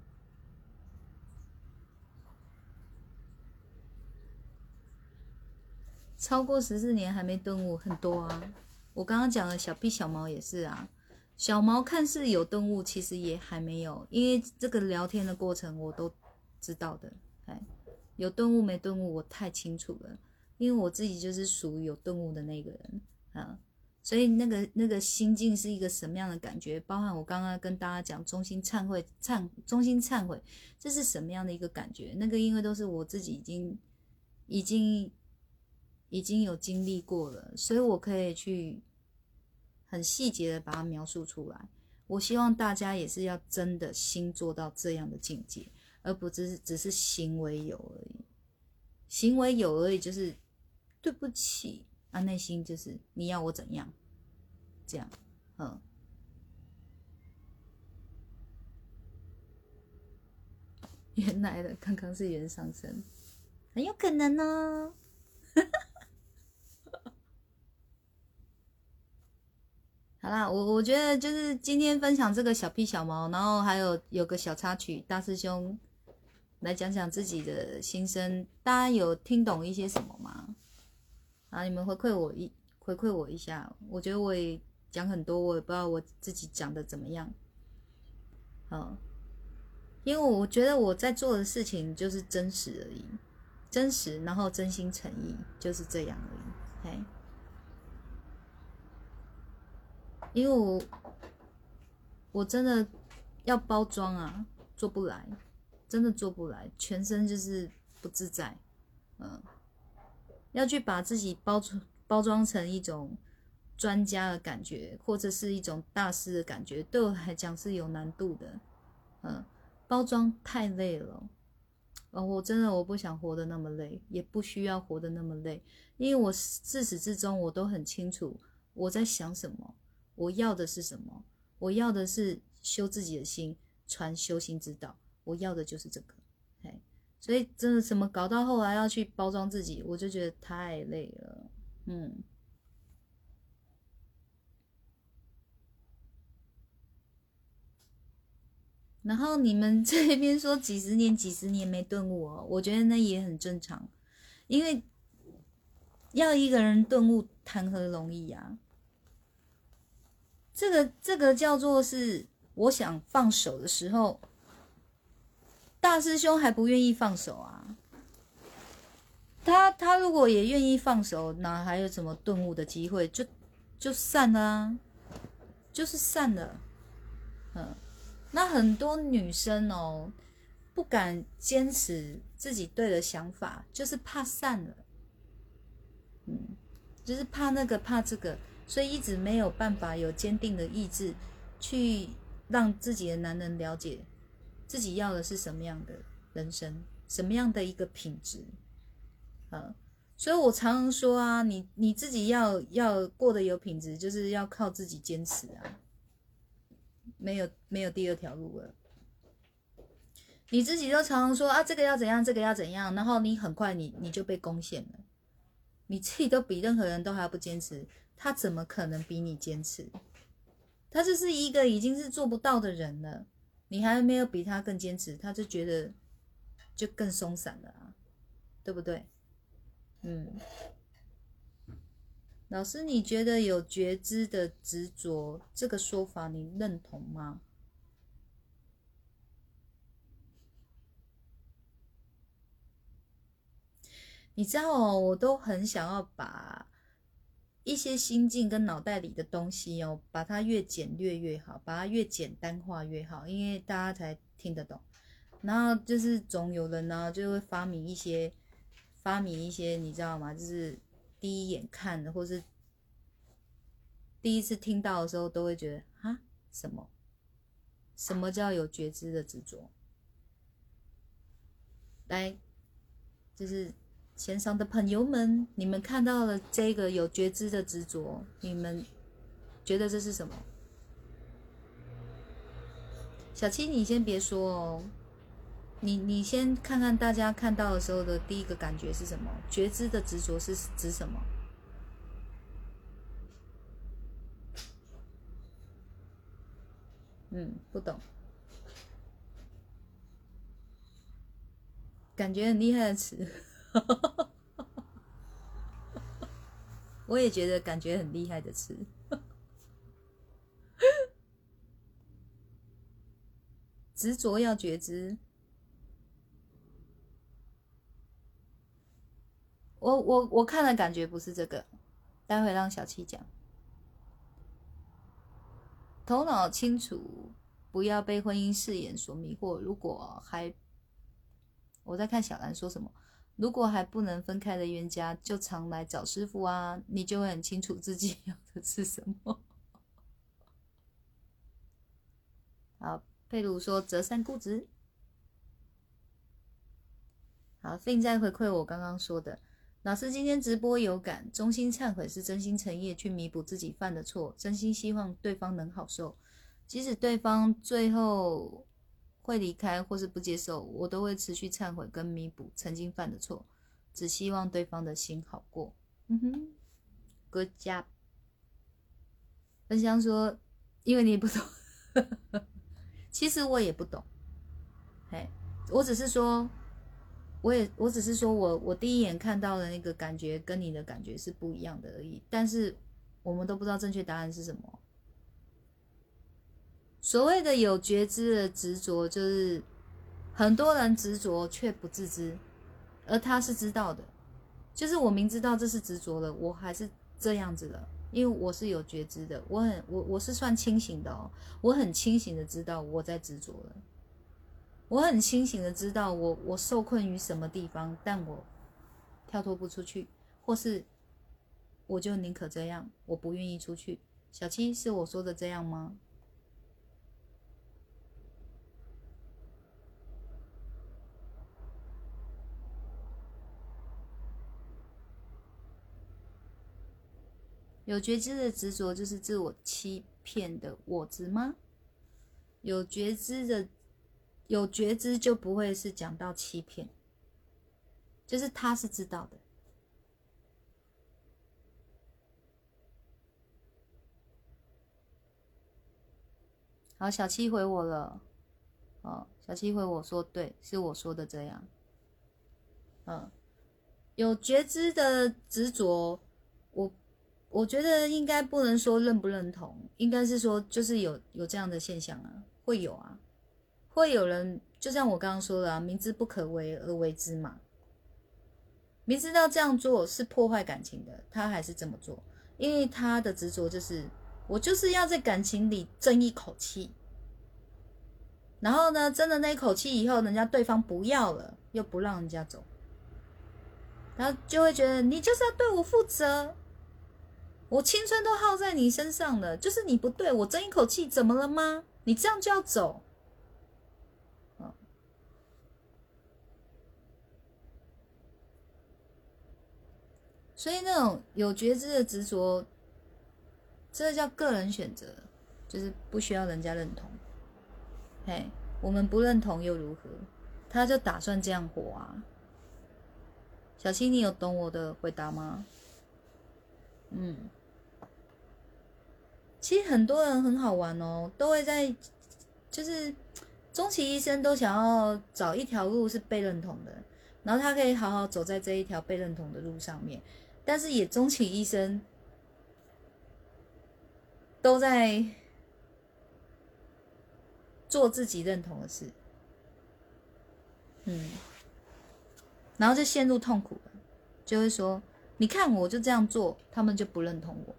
A: 超过十四年还没顿悟，很多啊！我刚刚讲的小屁小毛也是啊，小毛看似有顿悟，其实也还没有，因为这个聊天的过程我都知道的。哎，有顿悟没顿悟，我太清楚了，因为我自己就是属于有顿悟的那个人啊。所以那个那个心境是一个什么样的感觉？包含我刚刚跟大家讲中心忏悔忏中心忏悔，这是什么样的一个感觉？那个因为都是我自己已经已经已经有经历过了，所以我可以去很细节的把它描述出来。我希望大家也是要真的心做到这样的境界，而不只是只是行为有而已。行为有而已，就是对不起。他内心就是你要我怎样，这样，嗯，原来的刚刚是原上身，很有可能哦。好啦，我我觉得就是今天分享这个小屁小毛，然后还有有个小插曲，大师兄来讲讲自己的心声，大家有听懂一些什么吗？啊！你们回馈我一回馈我一下，我觉得我也讲很多，我也不知道我自己讲的怎么样。好，因为我觉得我在做的事情就是真实而已，真实，然后真心诚意，就是这样而已。嘿，因为我我真的要包装啊，做不来，真的做不来，全身就是不自在，嗯。要去把自己包装包装成一种专家的感觉，或者是一种大师的感觉，对我来讲是有难度的。嗯，包装太累了，哦，我真的我不想活得那么累，也不需要活得那么累，因为我自始至终我都很清楚我在想什么，我要的是什么，我要的是修自己的心，传修心之道，我要的就是这个，嘿，所以真的什么搞到后来要去包装自己，我就觉得太累了，嗯。然后你们 这边说几十年、几十年没顿悟哦，我觉得那也很正常，因为要一个人顿悟，谈何容易啊？这个这个叫做是，我想放手的时候，大师兄还不愿意放手啊。他他如果也愿意放手，哪还有什么顿悟的机会？就就散了，就是散了，嗯。那很多女生哦，不敢坚持自己对的想法，就是怕散了，嗯，就是怕那个怕这个，所以一直没有办法有坚定的意志，去让自己的男人了解自己要的是什么样的人生，什么样的一个品质，啊，所以我常常说啊，你你自己要要过得有品质，就是要靠自己坚持啊。没有没有第二条路了。你自己都常常说啊，这个要怎样，这个要怎样，然后你很快你你就被攻陷了。你自己都比任何人都还不坚持，他怎么可能比你坚持？他就是一个已经是做不到的人了，你还没有比他更坚持，他就觉得就更松散了啊，对不对？嗯。老师，你觉得有觉知的执着这个说法，你认同吗？你知道哦，我都很想要把一些心境跟脑袋里的东西哦，把它越简略越好，把它越简单化越好，因为大家才听得懂。然后就是总有人呢，就会发明一些发明一些，你知道吗？就是。第一眼看的，或是第一次听到的时候，都会觉得啊，什么？什么叫有觉知的执着？来，就是线上的朋友们，你们看到了这个有觉知的执着，你们觉得这是什么？小七，你先别说哦。你你先看看大家看到的时候的第一个感觉是什么？觉知的执着是指什么？嗯，不懂。感觉很厉害的词，我也觉得感觉很厉害的词。执着要觉知。我我我看的感觉不是这个，待会让小七讲。头脑清楚，不要被婚姻誓言所迷惑。如果还，我在看小兰说什么。如果还不能分开的冤家，就常来找师傅啊，你就会很清楚自己 要的是什么。好，佩鲁说折善固执。好，并在回馈我刚刚说的。老师今天直播有感，衷心忏悔是真心诚意去弥补自己犯的错，真心希望对方能好受，即使对方最后会离开或是不接受，我都会持续忏悔跟弥补曾经犯的错，只希望对方的心好过。嗯哼，Good job。分享说，因为你也不懂，其实我也不懂，哎，我只是说。我也我只是说我我第一眼看到的那个感觉跟你的感觉是不一样的而已，但是我们都不知道正确答案是什么。所谓的有觉知的执着，就是很多人执着却不自知，而他是知道的，就是我明知道这是执着了，我还是这样子的，因为我是有觉知的，我很我我是算清醒的哦，我很清醒的知道我在执着了。我很清醒的知道我我受困于什么地方，但我跳脱不出去，或是我就宁可这样，我不愿意出去。小七是我说的这样吗？有觉知的执着就是自我欺骗的我执吗？有觉知的，有觉知就不会是讲到欺骗，就是他是知道的。好，小七回我了。哦，小七回我说对，是我说的这样。嗯，有觉知的执着，我我觉得应该不能说认不认同，应该是说就是有有这样的现象啊，会有啊，会有人就像我刚刚说的啊，明知不可为而为之嘛，明知道这样做是破坏感情的，他还是这么做，因为他的执着就是。我就是要在感情里争一口气，然后呢，争了那一口气以后，人家对方不要了，又不让人家走，然后就会觉得你就是要对我负责，我青春都耗在你身上了，就是你不对，我争一口气怎么了吗？你这样就要走，所以那种有觉知的执着。这叫个人选择，就是不需要人家认同。嘿，我们不认同又如何？他就打算这样活啊。小七，你有懂我的回答吗？嗯，其实很多人很好玩哦，都会在，就是终其一生都想要找一条路是被认同的，然后他可以好好走在这一条被认同的路上面，但是也终其一生。都在做自己认同的事，嗯，然后就陷入痛苦了，就会说：“你看，我就这样做，他们就不认同我。”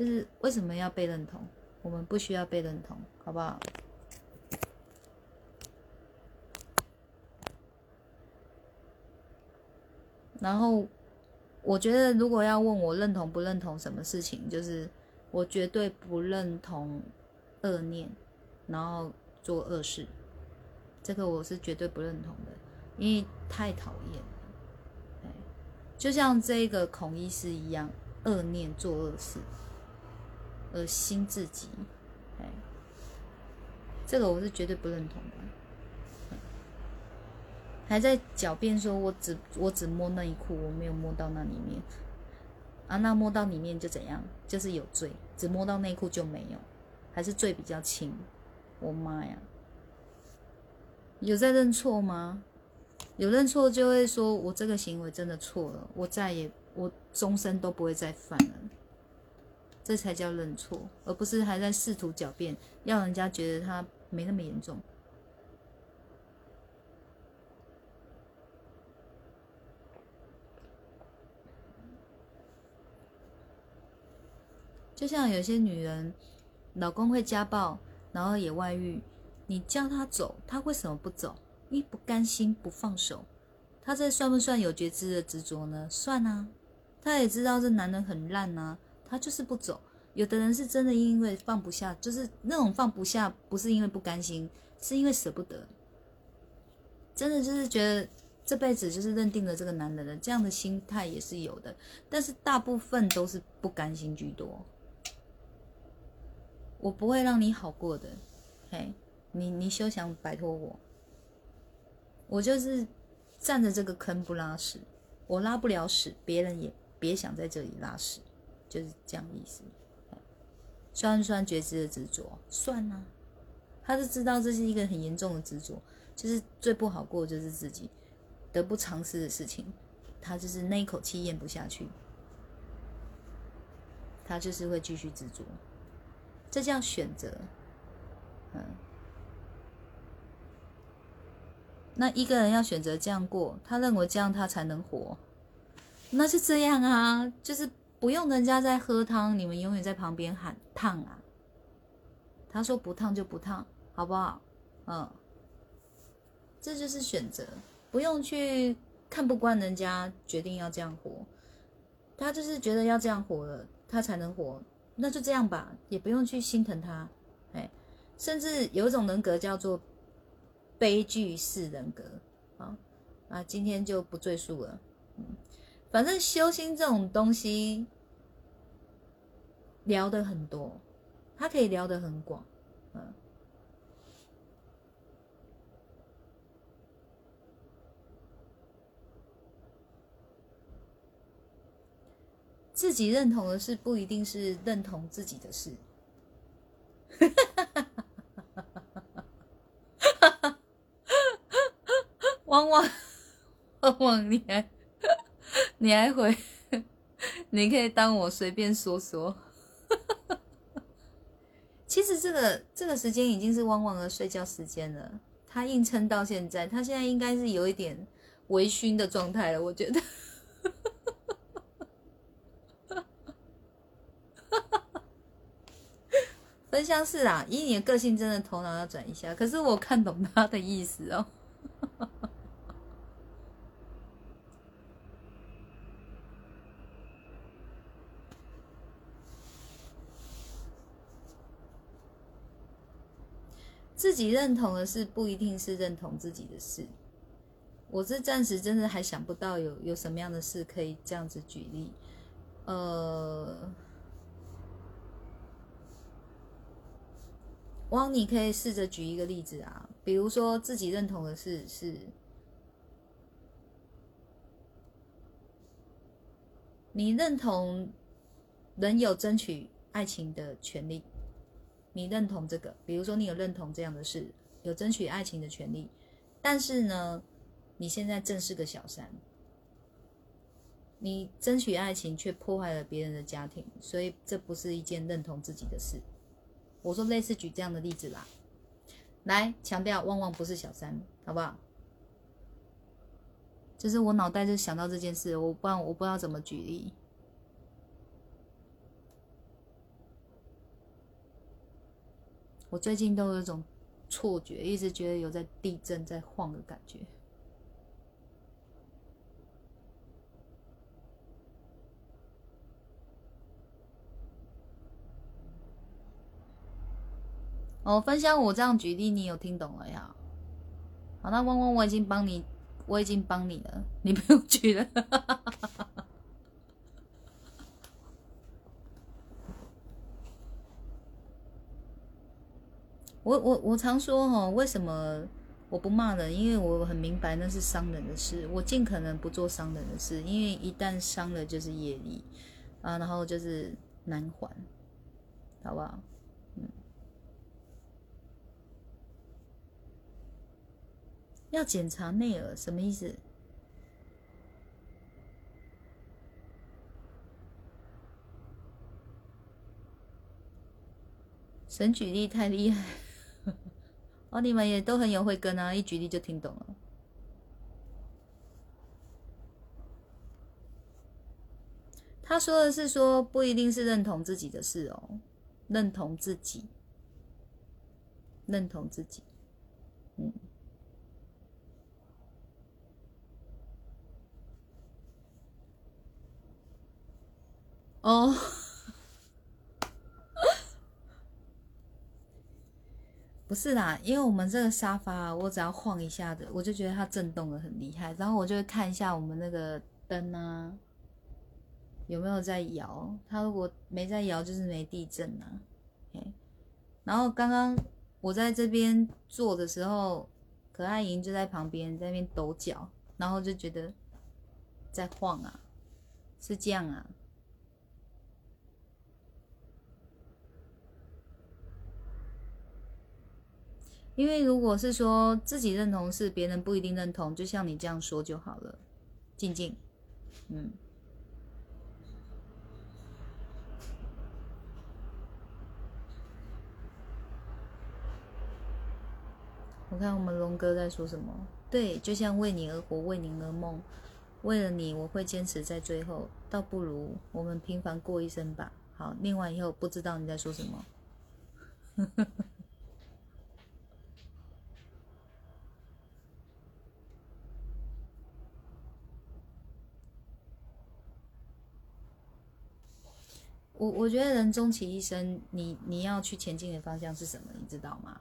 A: 就是为什么要被认同？我们不需要被认同，好不好？然后。我觉得，如果要问我认同不认同什么事情，就是我绝对不认同恶念，然后做恶事，这个我是绝对不认同的，因为太讨厌了。就像这个孔医师一样，恶念做恶事，恶心自己，哎，这个我是绝对不认同的。还在狡辩说：“我只我只摸内裤，我没有摸到那里面。啊，那摸到里面就怎样？就是有罪。只摸到内裤就没有，还是罪比较轻。我妈呀，有在认错吗？有认错就会说我这个行为真的错了，我再也我终身都不会再犯了。这才叫认错，而不是还在试图狡辩，让人家觉得他没那么严重。”就像有些女人，老公会家暴，然后也外遇，你叫他走，他为什么不走？一不甘心，不放手。他这算不算有觉知的执着呢？算啊。他也知道这男人很烂啊，他就是不走。有的人是真的因为放不下，就是那种放不下，不是因为不甘心，是因为舍不得。真的就是觉得这辈子就是认定了这个男人了这样的心态也是有的，但是大部分都是不甘心居多。我不会让你好过的，嘿，你你休想摆脱我。我就是站着这个坑不拉屎，我拉不了屎，别人也别想在这里拉屎，就是这样意思。算不算觉知的执着？算啊，他是知道这是一个很严重的执着，就是最不好过就是自己得不偿失的事情，他就是那一口气咽不下去，他就是会继续执着。这叫选择，嗯，那一个人要选择这样过，他认为这样他才能活，那是这样啊，就是不用人家在喝汤，你们永远在旁边喊烫啊，他说不烫就不烫，好不好？嗯，这就是选择，不用去看不惯人家决定要这样活，他就是觉得要这样活了，他才能活。那就这样吧，也不用去心疼他，哎，甚至有一种人格叫做悲剧式人格，啊啊，今天就不赘述了，反正修心这种东西聊的很多，它可以聊得很广，嗯。自己认同的事，不一定是认同自己的事。汪汪汪汪，你还 你还回？你可以当我随便说说。其实这个这个时间已经是汪汪的睡觉时间了，他硬撑到现在，他现在应该是有一点微醺的状态了，我觉得。分相似啦，以你的个性，真的头脑要转一下。可是我看懂他的意思哦。自己认同的事，不一定是认同自己的事。我是暂时真的还想不到有有什么样的事可以这样子举例，呃。汪，你可以试着举一个例子啊，比如说自己认同的事是，你认同人有争取爱情的权利，你认同这个，比如说你有认同这样的事，有争取爱情的权利，但是呢，你现在正是个小三，你争取爱情却破坏了别人的家庭，所以这不是一件认同自己的事。我说类似举这样的例子啦，来强调旺旺不是小三，好不好？就是我脑袋就想到这件事，我不然我不知道怎么举例。我最近都有一种错觉，一直觉得有在地震在晃的感觉。哦，分享我这样举例，你有听懂了呀？好，那汪汪，我已经帮你，我已经帮你了，你不用举了。我我我常说哈，为什么我不骂人？因为我很明白那是伤人的事，我尽可能不做伤人的事，因为一旦伤了就是业力啊，然后就是难还，好不好？要检查内耳什么意思？神举例太厉害哦！你们也都很有慧根啊，一举例就听懂了。他说的是说不一定是认同自己的事哦，认同自己，认同自己，嗯。哦，不是啦，因为我们这个沙发，我只要晃一下子，我就觉得它震动的很厉害，然后我就会看一下我们那个灯啊，有没有在摇。它如果没在摇，就是没地震啊。然后刚刚我在这边坐的时候，可爱莹就在旁边在那边抖脚，然后就觉得在晃啊，是这样啊。因为如果是说自己认同是别人不一定认同，就像你这样说就好了。静静，嗯，我看我们龙哥在说什么？对，就像为你而活，为你而梦，为了你我会坚持在最后，倒不如我们平凡过一生吧。好，念完以后不知道你在说什么。我我觉得人终其一生，你你要去前进的方向是什么？你知道吗？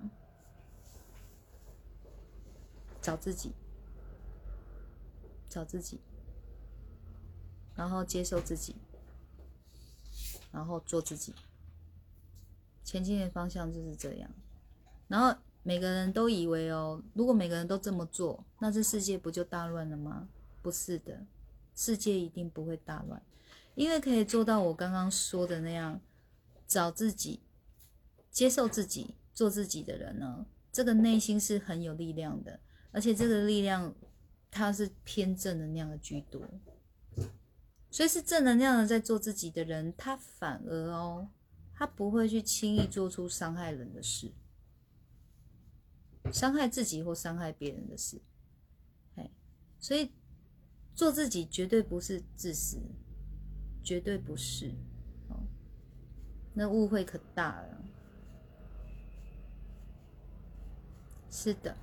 A: 找自己，找自己。然后接受自己，然后做自己，前进的方向就是这样。然后每个人都以为哦，如果每个人都这么做，那这世界不就大乱了吗？不是的，世界一定不会大乱，因为可以做到我刚刚说的那样，找自己、接受自己、做自己的人呢，这个内心是很有力量的，而且这个力量它是偏正能量的居多，所以是正能量的在做自己的人，他反而哦，他不会去轻易做出伤害人的事。伤害自己或伤害别人的事，哎，所以做自己绝对不是自私，绝对不是，哦，那误会可大了。是的，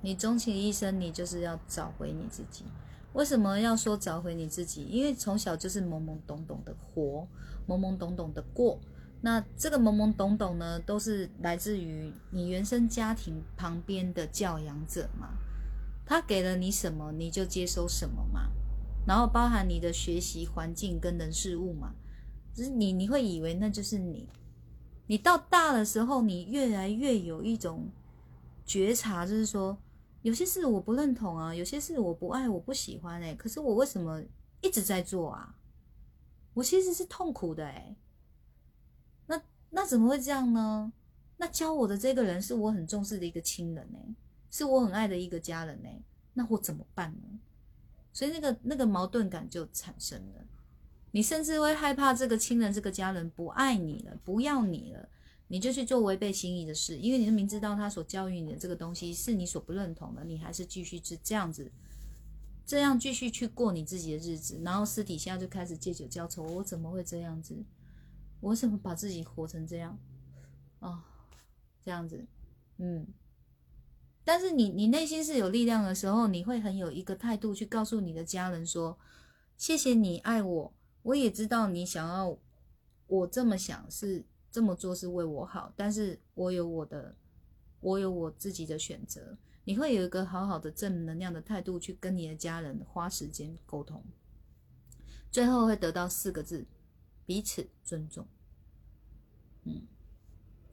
A: 你终其一生，你就是要找回你自己。为什么要说找回你自己？因为从小就是懵懵懂懂的活，懵懵懂懂的过。那这个懵懵懂懂呢，都是来自于你原生家庭旁边的教养者嘛？他给了你什么，你就接收什么嘛？然后包含你的学习环境跟人事物嘛？就是你你会以为那就是你，你到大的时候，你越来越有一种觉察，就是说有些事我不认同啊，有些事我不爱，我不喜欢哎，可是我为什么一直在做啊？我其实是痛苦的哎。那怎么会这样呢？那教我的这个人是我很重视的一个亲人呢，是我很爱的一个家人呢。那我怎么办呢？所以那个那个矛盾感就产生了。你甚至会害怕这个亲人、这个家人不爱你了，不要你了，你就去做违背心意的事，因为你明知道他所教育你的这个东西是你所不认同的，你还是继续是这样子，这样继续去过你自己的日子，然后私底下就开始借酒浇愁。我怎么会这样子？我怎么把自己活成这样？哦，这样子，嗯。但是你你内心是有力量的时候，你会很有一个态度去告诉你的家人说：“谢谢你爱我，我也知道你想要我这么想是这么做是为我好，但是我有我的，我有我自己的选择。”你会有一个好好的正能量的态度去跟你的家人花时间沟通，最后会得到四个字。彼此尊重，嗯，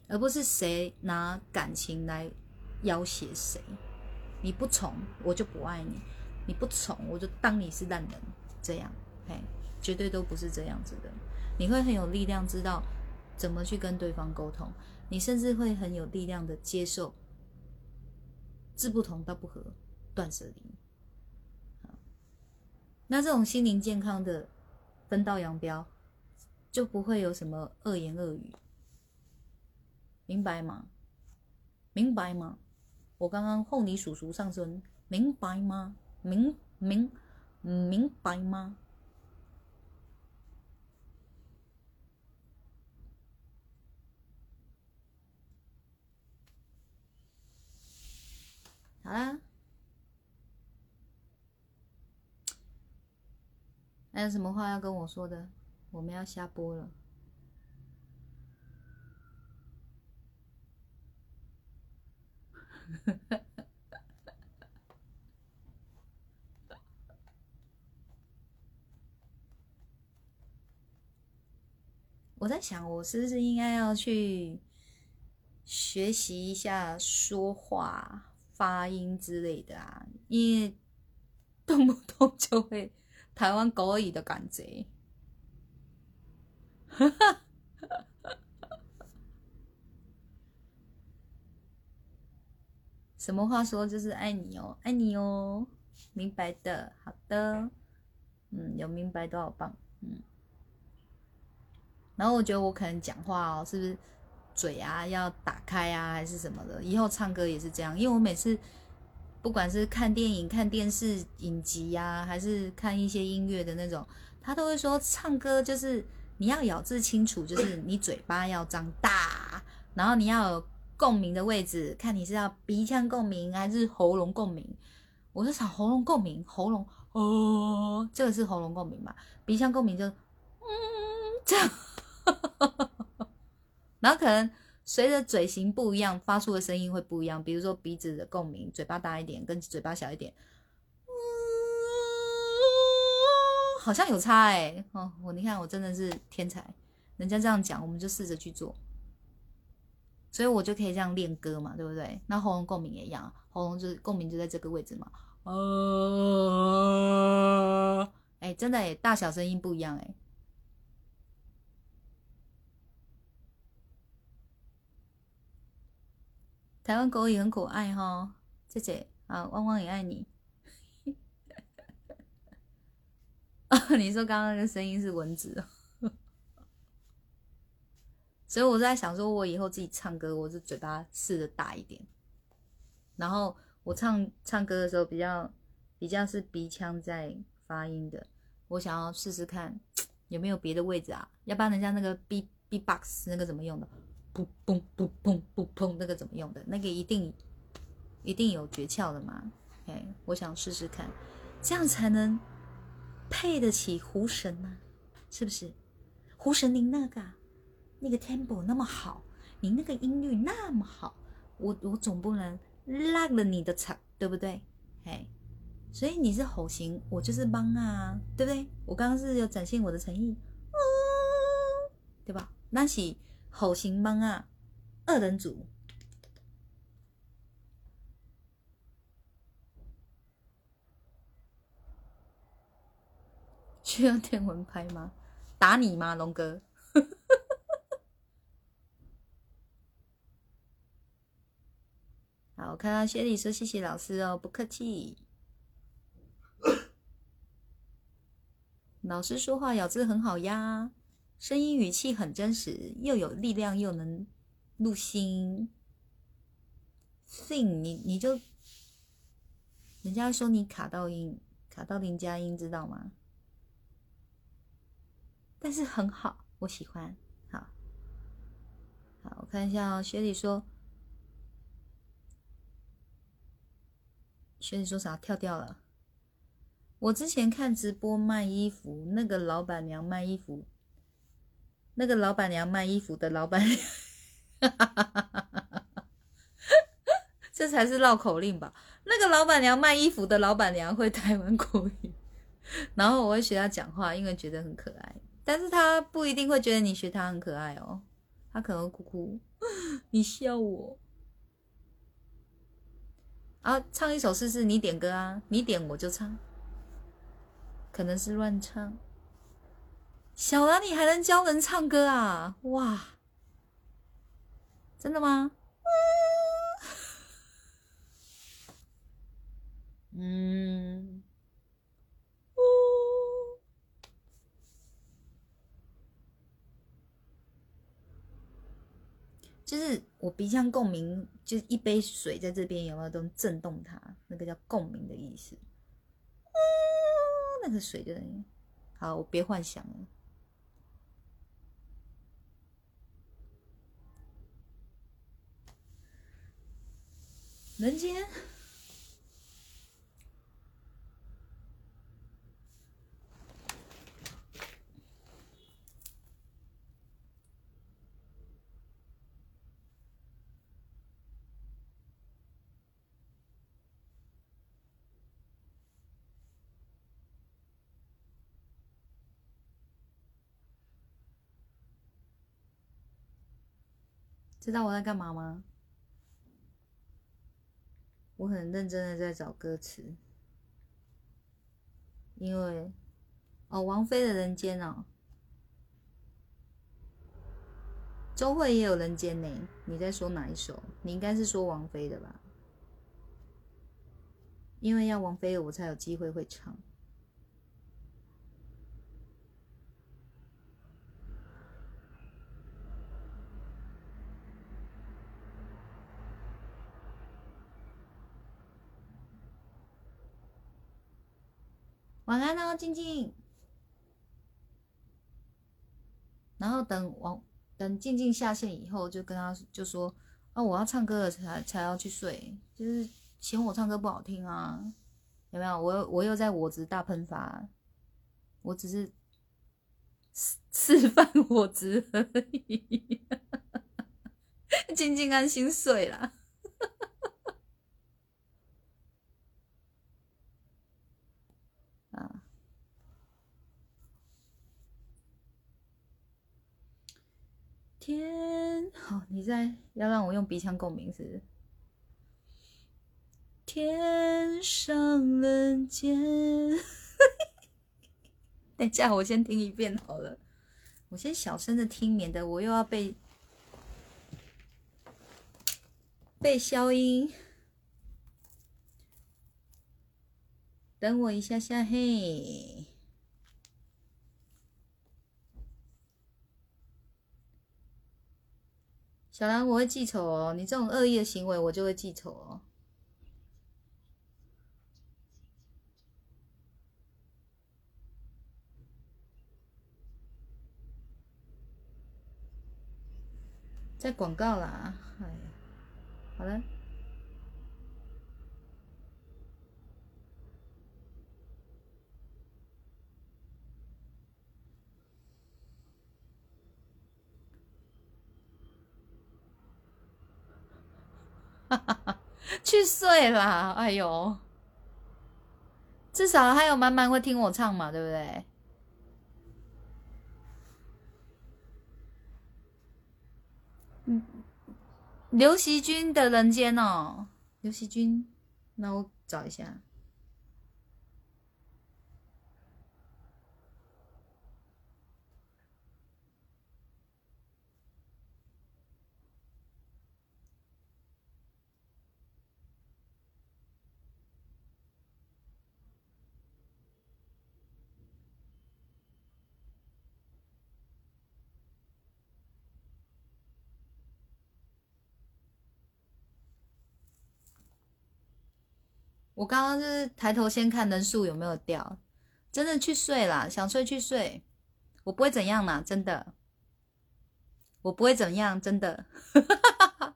A: 而不是谁拿感情来要挟谁。你不宠我就不爱你，你不宠我就当你是烂人，这样，嘿，绝对都不是这样子的。你会很有力量，知道怎么去跟对方沟通，你甚至会很有力量的接受，志不同道不合，断舍离。那这种心灵健康的分道扬镳。就不会有什么恶言恶语，明白吗？明白吗？我刚刚哄你叔叔上身，明白吗？明明明白吗？好啦，还有什么话要跟我说的？我们要下播了。我在想，我是不是应该要去学习一下说话发音之类的啊？因为动不动就会台湾狗语的感觉。哈哈，什么话说就是爱你哦，爱你哦，明白的，好的，嗯，有明白多好棒，嗯，然后我觉得我可能讲话哦，是不是嘴啊要打开啊，还是什么的？以后唱歌也是这样，因为我每次不管是看电影、看电视影集呀，还是看一些音乐的那种，他都会说唱歌就是。你要咬字清楚，就是你嘴巴要张大，然后你要共鸣的位置，看你是要鼻腔共鸣还是喉咙共鸣。我是想喉咙共鸣，喉咙哦，这个是喉咙共鸣嘛？鼻腔共鸣就嗯这样，然后可能随着嘴型不一样，发出的声音会不一样。比如说鼻子的共鸣，嘴巴大一点跟嘴巴小一点。嗯好像有差哎、哦，我你看我真的是天才，人家这样讲，我们就试着去做，所以我就可以这样练歌嘛，对不对？那喉咙共鸣也一样，喉咙就是共鸣就在这个位置嘛。呃，哎，真的哎，大小声音不一样哎。台湾狗也很可爱哈，姐姐啊，汪汪也爱你。啊，你说刚刚那个声音是蚊子，所以我在想说，我以后自己唱歌，我就嘴巴试着大一点，然后我唱唱歌的时候比较比较是鼻腔在发音的，我想要试试看有没有别的位置啊，要不然人家那个 B B box 那个怎么用的？不嘣不砰不砰，那个怎么用的？那个一定一定有诀窍的嘛？哎，我想试试看，这样才能配得起胡神呢、是不是？胡神您那个啊那个 tempo 那么好，你那个音律那么好，我我总不能落了你的场，对不对？哎，所以你是吼型，我就是帮啊，对不对？我刚刚是有展现我的诚意，嗯，对吧？那是。吼型帮啊，二人组。需要电蚊拍吗？打你吗，龙哥？好，我看到薛礼说谢谢老师哦，不客气。老师说话咬字很好呀。声音语气很真实，又有力量，又能入心。sing，你你就，人家说你卡到音，卡到林佳音，知道吗？但是很好，我喜欢。好，好，我看一下哦。雪里说，学你说啥？跳掉了。我之前看直播卖衣服，那个老板娘卖衣服。那个老板娘卖衣服的老板娘，这才是绕口令吧？那个老板娘卖衣服的老板娘会台湾口语，然后我会学她讲话，因为觉得很可爱。但是她不一定会觉得你学她很可爱哦，她可能会哭哭，你笑我。啊，唱一首试试，你点歌啊，你点我就唱，可能是乱唱。小兰，你还能教人唱歌啊？哇，真的吗？嗯，哦，就是我鼻腔共鸣，就是一杯水在这边有没有都震动它，那个叫共鸣的意思。嗯，那个水就，好，我别幻想了。人间，知道我在干嘛吗？我很认真的在找歌词，因为哦，王菲的《人间》哦，周慧也有《人间》呢。你在说哪一首？你应该是说王菲的吧？因为要王菲的，我才有机会会唱。晚安哦，静静。然后等王等静静下线以后，就跟他就说：“啊，我要唱歌了，才才要去睡，就是嫌我唱歌不好听啊，有没有？我我又在我执大喷发，我只是示示范我执而已，静静安心睡啦。”你在要让我用鼻腔共鸣是不是？天上人间，等一下我先听一遍好了，我先小声的听，免得我又要被被消音。等我一下下嘿。小兰，我会记仇哦！你这种恶意的行为，我就会记仇哦。在广告啦，哎，好了。去睡啦！哎呦，至少还有慢慢会听我唱嘛，对不对？嗯，刘惜君的人间哦，刘惜君，那我找一下。我刚刚就是抬头先看人数有没有掉，真的去睡啦，想睡去睡，我不会怎样啦，真的，我不会怎样，真的，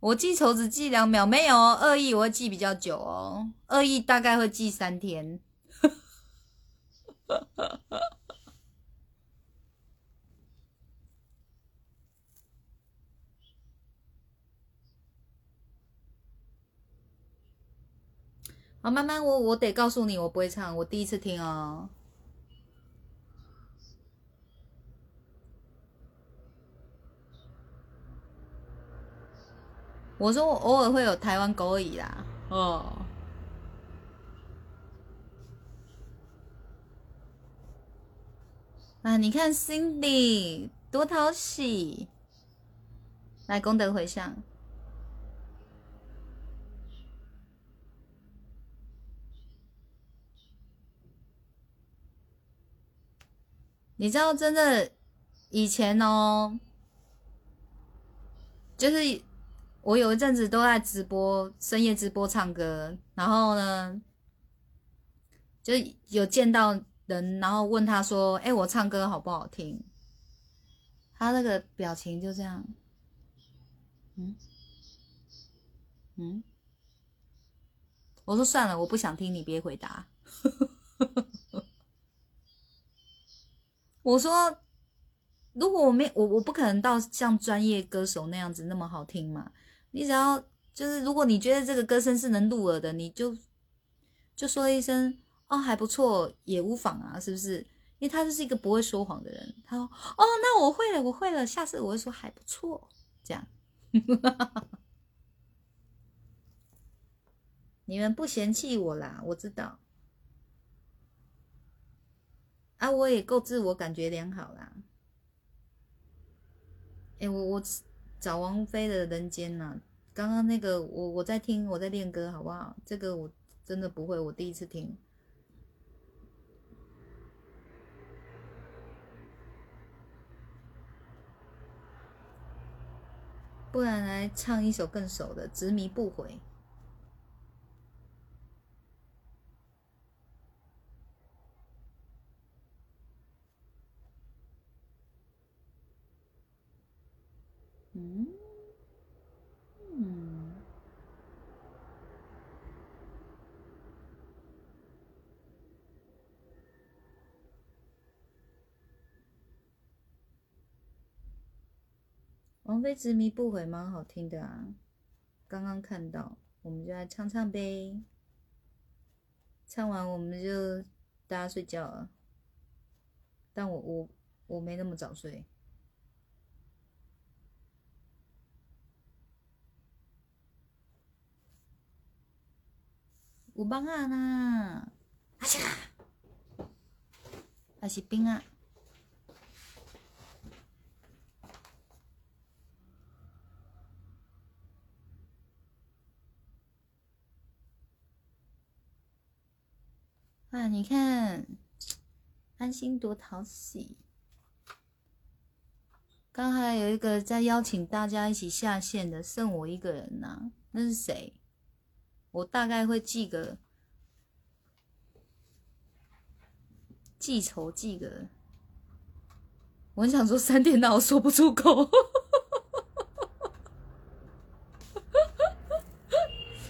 A: 我记仇只记两秒，没有恶意我会记比较久哦，恶意大概会记三天。好，慢慢，我我得告诉你，我不会唱，我第一次听哦。我说我偶尔会有台湾狗语啦，哦。啊，你看 Cindy 多讨喜，来功德回向。你知道，真的以前哦，就是我有一阵子都在直播，深夜直播唱歌，然后呢，就有见到人，然后问他说：“哎，我唱歌好不好听？”他那个表情就这样，嗯嗯，我说算了，我不想听，你别回答。我说，如果我没我我不可能到像专业歌手那样子那么好听嘛。你只要就是，如果你觉得这个歌声是能入耳的，你就就说一声哦还不错，也无妨啊，是不是？因为他就是一个不会说谎的人。他说哦，那我会了，我会了，下次我会说还不错，这样。你们不嫌弃我啦，我知道。啊，我也够自我感觉良好啦。哎，我我找王菲的人间呐，刚刚那个我我在听，我在练歌，好不好？这个我真的不会，我第一次听。不然来唱一首更熟的《执迷不悔》。嗯，嗯，王菲执迷不悔蛮好听的啊，刚刚看到，我们就来唱唱呗。唱完我们就大家睡觉了，但我我我没那么早睡。有蚊啊呐，啊切，还是冰啊？啊，你看，安心多讨喜。刚才有一个在邀请大家一起下线的，剩我一个人呐，那是谁？我大概会记个记仇记个，我很想说三天，但我说不出口。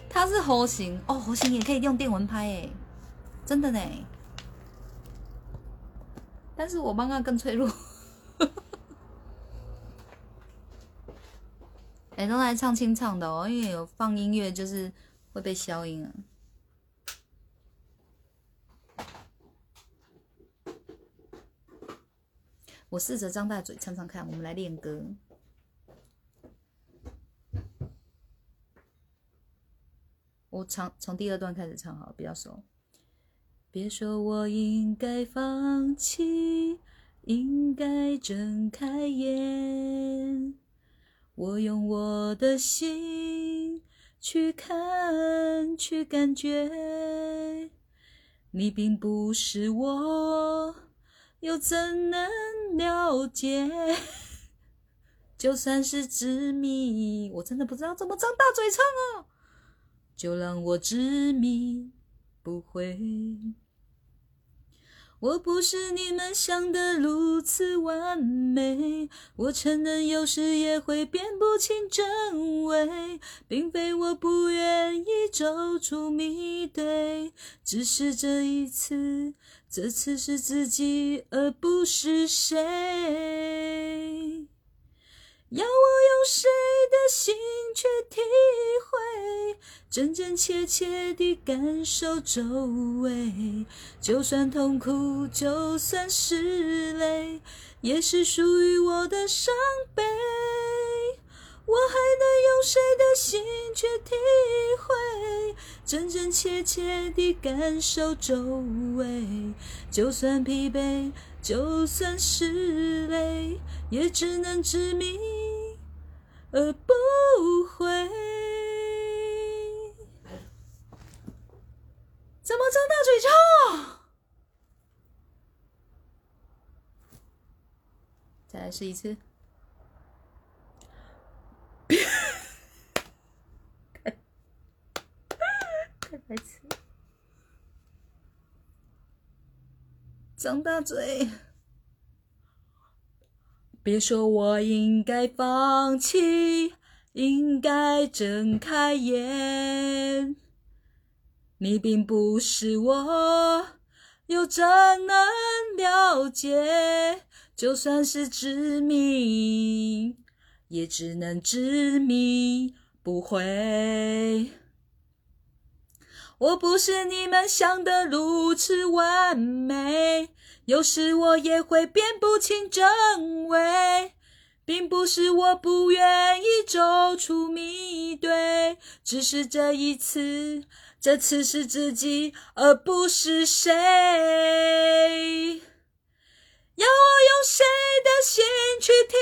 A: 他是猴形哦，猴形也可以用电蚊拍诶，真的呢。但是我妈妈更脆弱。哎，都来唱清唱的哦，因为有放音乐就是会被消音啊。我试着张大嘴唱唱看，我们来练歌。我唱从第二段开始唱好，比较熟。别说我应该放弃，应该睁开眼。我用我的心去看，去感觉，你并不是我，又怎能了解？就算是执迷，我真的不知道怎么张大嘴唱啊！就让我执迷不悔。我不是你们想的如此完美，我承认有时也会辨不清真伪，并非我不愿意走出迷堆，只是这一次，这次是自己而不是谁。要我用谁的心去体会，真真切切地感受周围？就算痛苦，就算是泪，也是属于我的伤悲。我还能用谁的心去体会，真真切切地感受周围？就算疲惫，就算是泪，也只能执迷。而不悔，怎么张大嘴唱？再来试一次。开，开白痴，张大嘴。别说我应该放弃，应该睁开眼。你并不是我，又怎能了解？就算是执迷，也只能执迷不悔。我不是你们想的如此完美。有时我也会辨不清真伪，并不是我不愿意走出迷堆，只是这一次，这次是自己而不是谁。要我用谁的心去体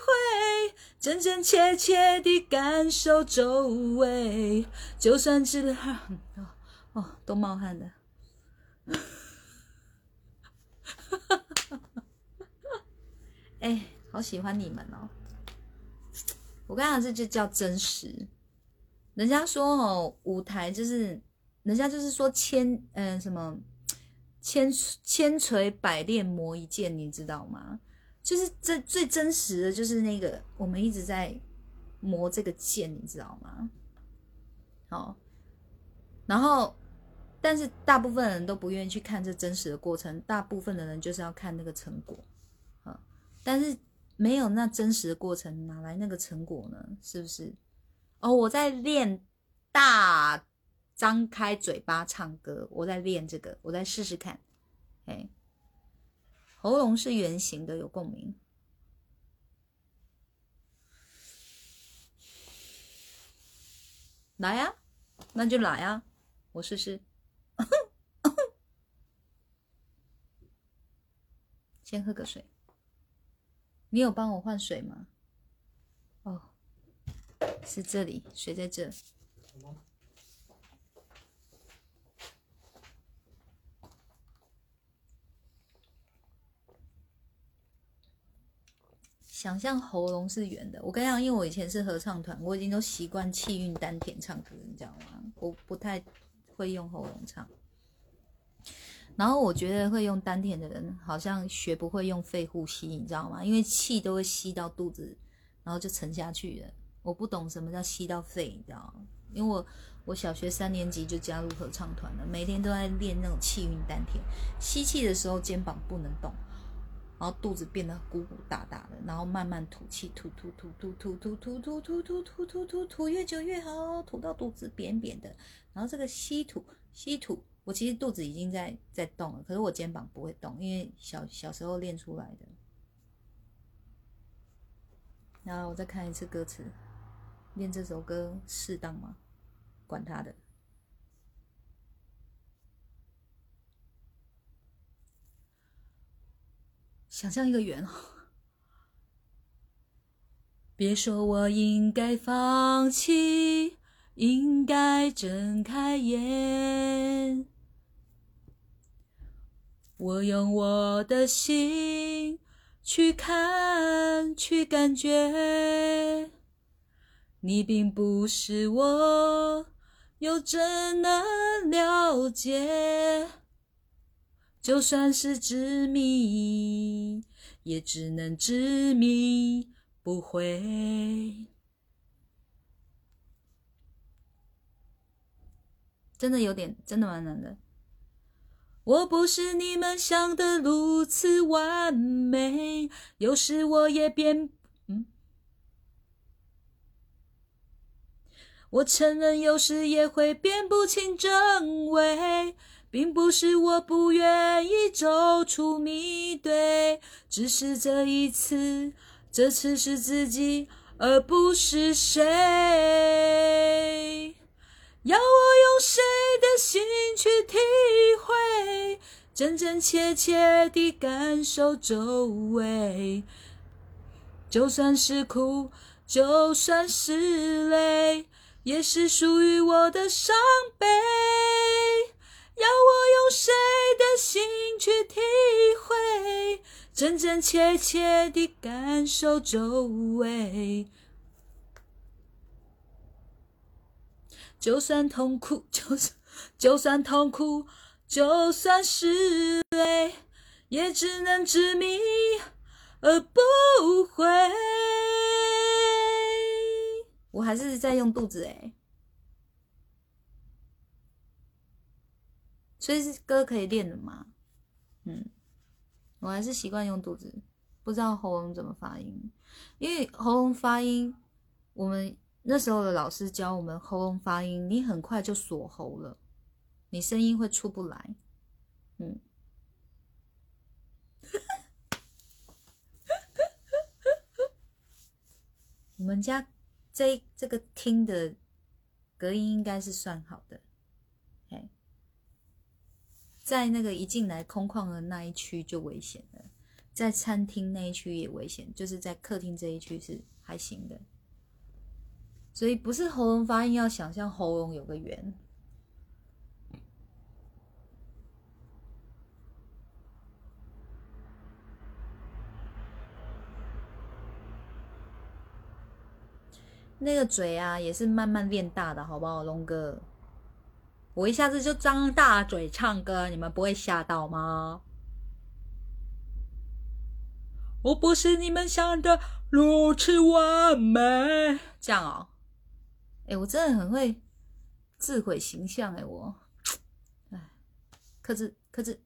A: 会，真真切切地感受周围，就算知道，都冒汗了。哎，好喜欢你们哦！我刚刚这就叫真实。人家说哦，舞台就是，人家就是说千嗯什么千千锤百炼磨一剑，你知道吗？就是这最真实的就是那个我们一直在磨这个剑，你知道吗？好，然后。但是大部分人都不愿意去看这真实的过程，大部分的人就是要看那个成果，啊！但是没有那真实的过程，哪来那个成果呢？是不是？哦，我在练大张开嘴巴唱歌，我在练这个，我再试试看。哎，喉咙是圆形的，有共鸣。来呀，那就来呀。我试试。先喝个水。你有帮我换水吗？哦，是这里，水在这。想象喉咙是圆的，我跟你讲，因为我以前是合唱团，我已经都习惯气韵丹田唱歌，你知道吗？我不太会用喉咙唱。然后我觉得会用丹田的人，好像学不会用肺呼吸，你知道吗？因为气都会吸到肚子，然后就沉下去了。我不懂什么叫吸到肺，你知道吗？因为我我小学三年级就加入合唱团了，每天都在练那种气韵丹田，吸气的时候肩膀不能动。然后肚子变得鼓鼓大大的，然后慢慢吐气，吐吐吐吐吐吐吐吐吐吐吐吐吐吐，越久越好，吐到肚子扁扁的。然后这个吸吐吸吐，我其实肚子已经在在动了，可是我肩膀不会动，因为小小时候练出来的。然后我再看一次歌词，练这首歌适当吗？管他的。想象一个圆，别说我应该放弃，应该睁开眼。我用我的心去看，去感觉，你并不是我，又怎能了解？就算是执迷，也只能执迷不悔。真的有点，真的蛮难的。我不是你们想的如此完美，有时我也变，嗯，我承认有时也会辨不清真伪。并不是我不愿意走出迷堆，只是这一次，这次是自己，而不是谁。要我用谁的心去体会，真真切切地感受周围。就算是苦，就算是累，也是属于我的伤悲。要我用谁的心去体会，真真切切地感受周围？就算痛苦，就算就算痛苦，就算是泪，也只能执迷而不悔。我还是在用肚子哎。所以是歌可以练的嘛，嗯，我还是习惯用肚子，不知道喉咙怎么发音，因为喉咙发音，我们那时候的老师教我们喉咙发音，你很快就锁喉了，你声音会出不来，嗯，我们家这这个厅的隔音应该是算好的。在那个一进来空旷的那一区就危险了，在餐厅那一区也危险，就是在客厅这一区是还行的。所以不是喉咙发音，要想象喉咙有个圆。那个嘴啊，也是慢慢练大的，好不好，龙哥？我一下子就张大嘴唱歌，你们不会吓到吗？我不是你们想的如此完美，这样哦。哎，我真的很会自毁形象哎，我，哎，克制克制，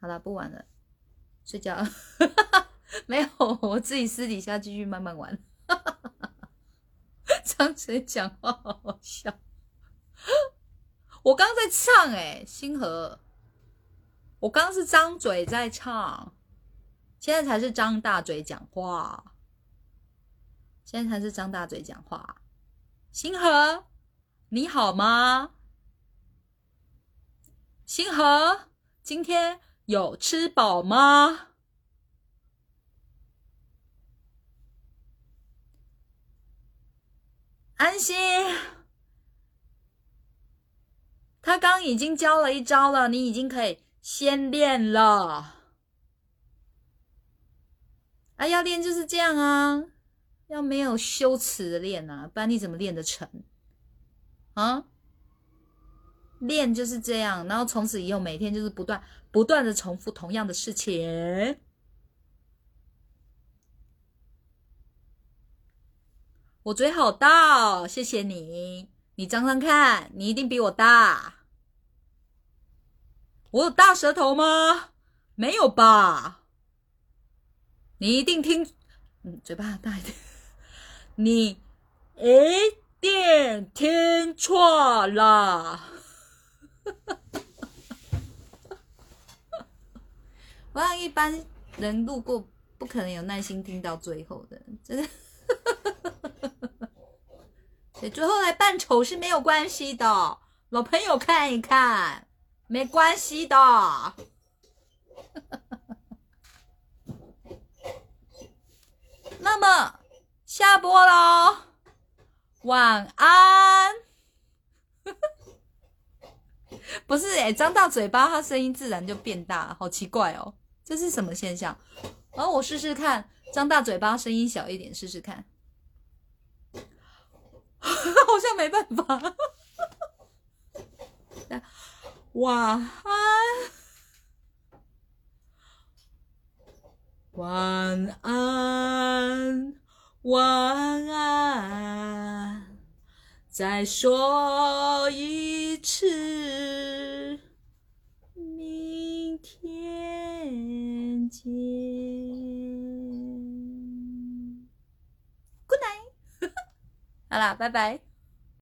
A: 好了，不玩了，睡觉。没有，我自己私底下继续慢慢玩。张嘴讲话好好笑，我刚在唱哎，星河，我刚是张嘴在唱，现在才是张大嘴讲话。现在才是张大嘴讲话。星河，你好吗？星河，今天有吃饱吗？安心，他刚已经教了一招了，你已经可以先练了。啊，要练就是这样啊，要没有羞耻的练啊，不然你怎么练得成？啊，练就是这样，然后从此以后每天就是不断不断的重复同样的事情。我嘴好大哦，谢谢你。你张张看，你一定比我大。我有大舌头吗？没有吧？你一定听，嗯，嘴巴大一点。你一定听错了。我想一般人路过不可能有耐心听到最后的，真的。最后来扮丑是没有关系的，老朋友看一看，没关系的。那么下播喽，晚安。不是哎，张大嘴巴，他声音自然就变大，好奇怪哦，这是什么现象？然后我试试看，张大嘴巴声音小一点，试试看。好像没办法。晚安，晚安，晚安，再说一次，明天见。Good night。好啦，拜拜。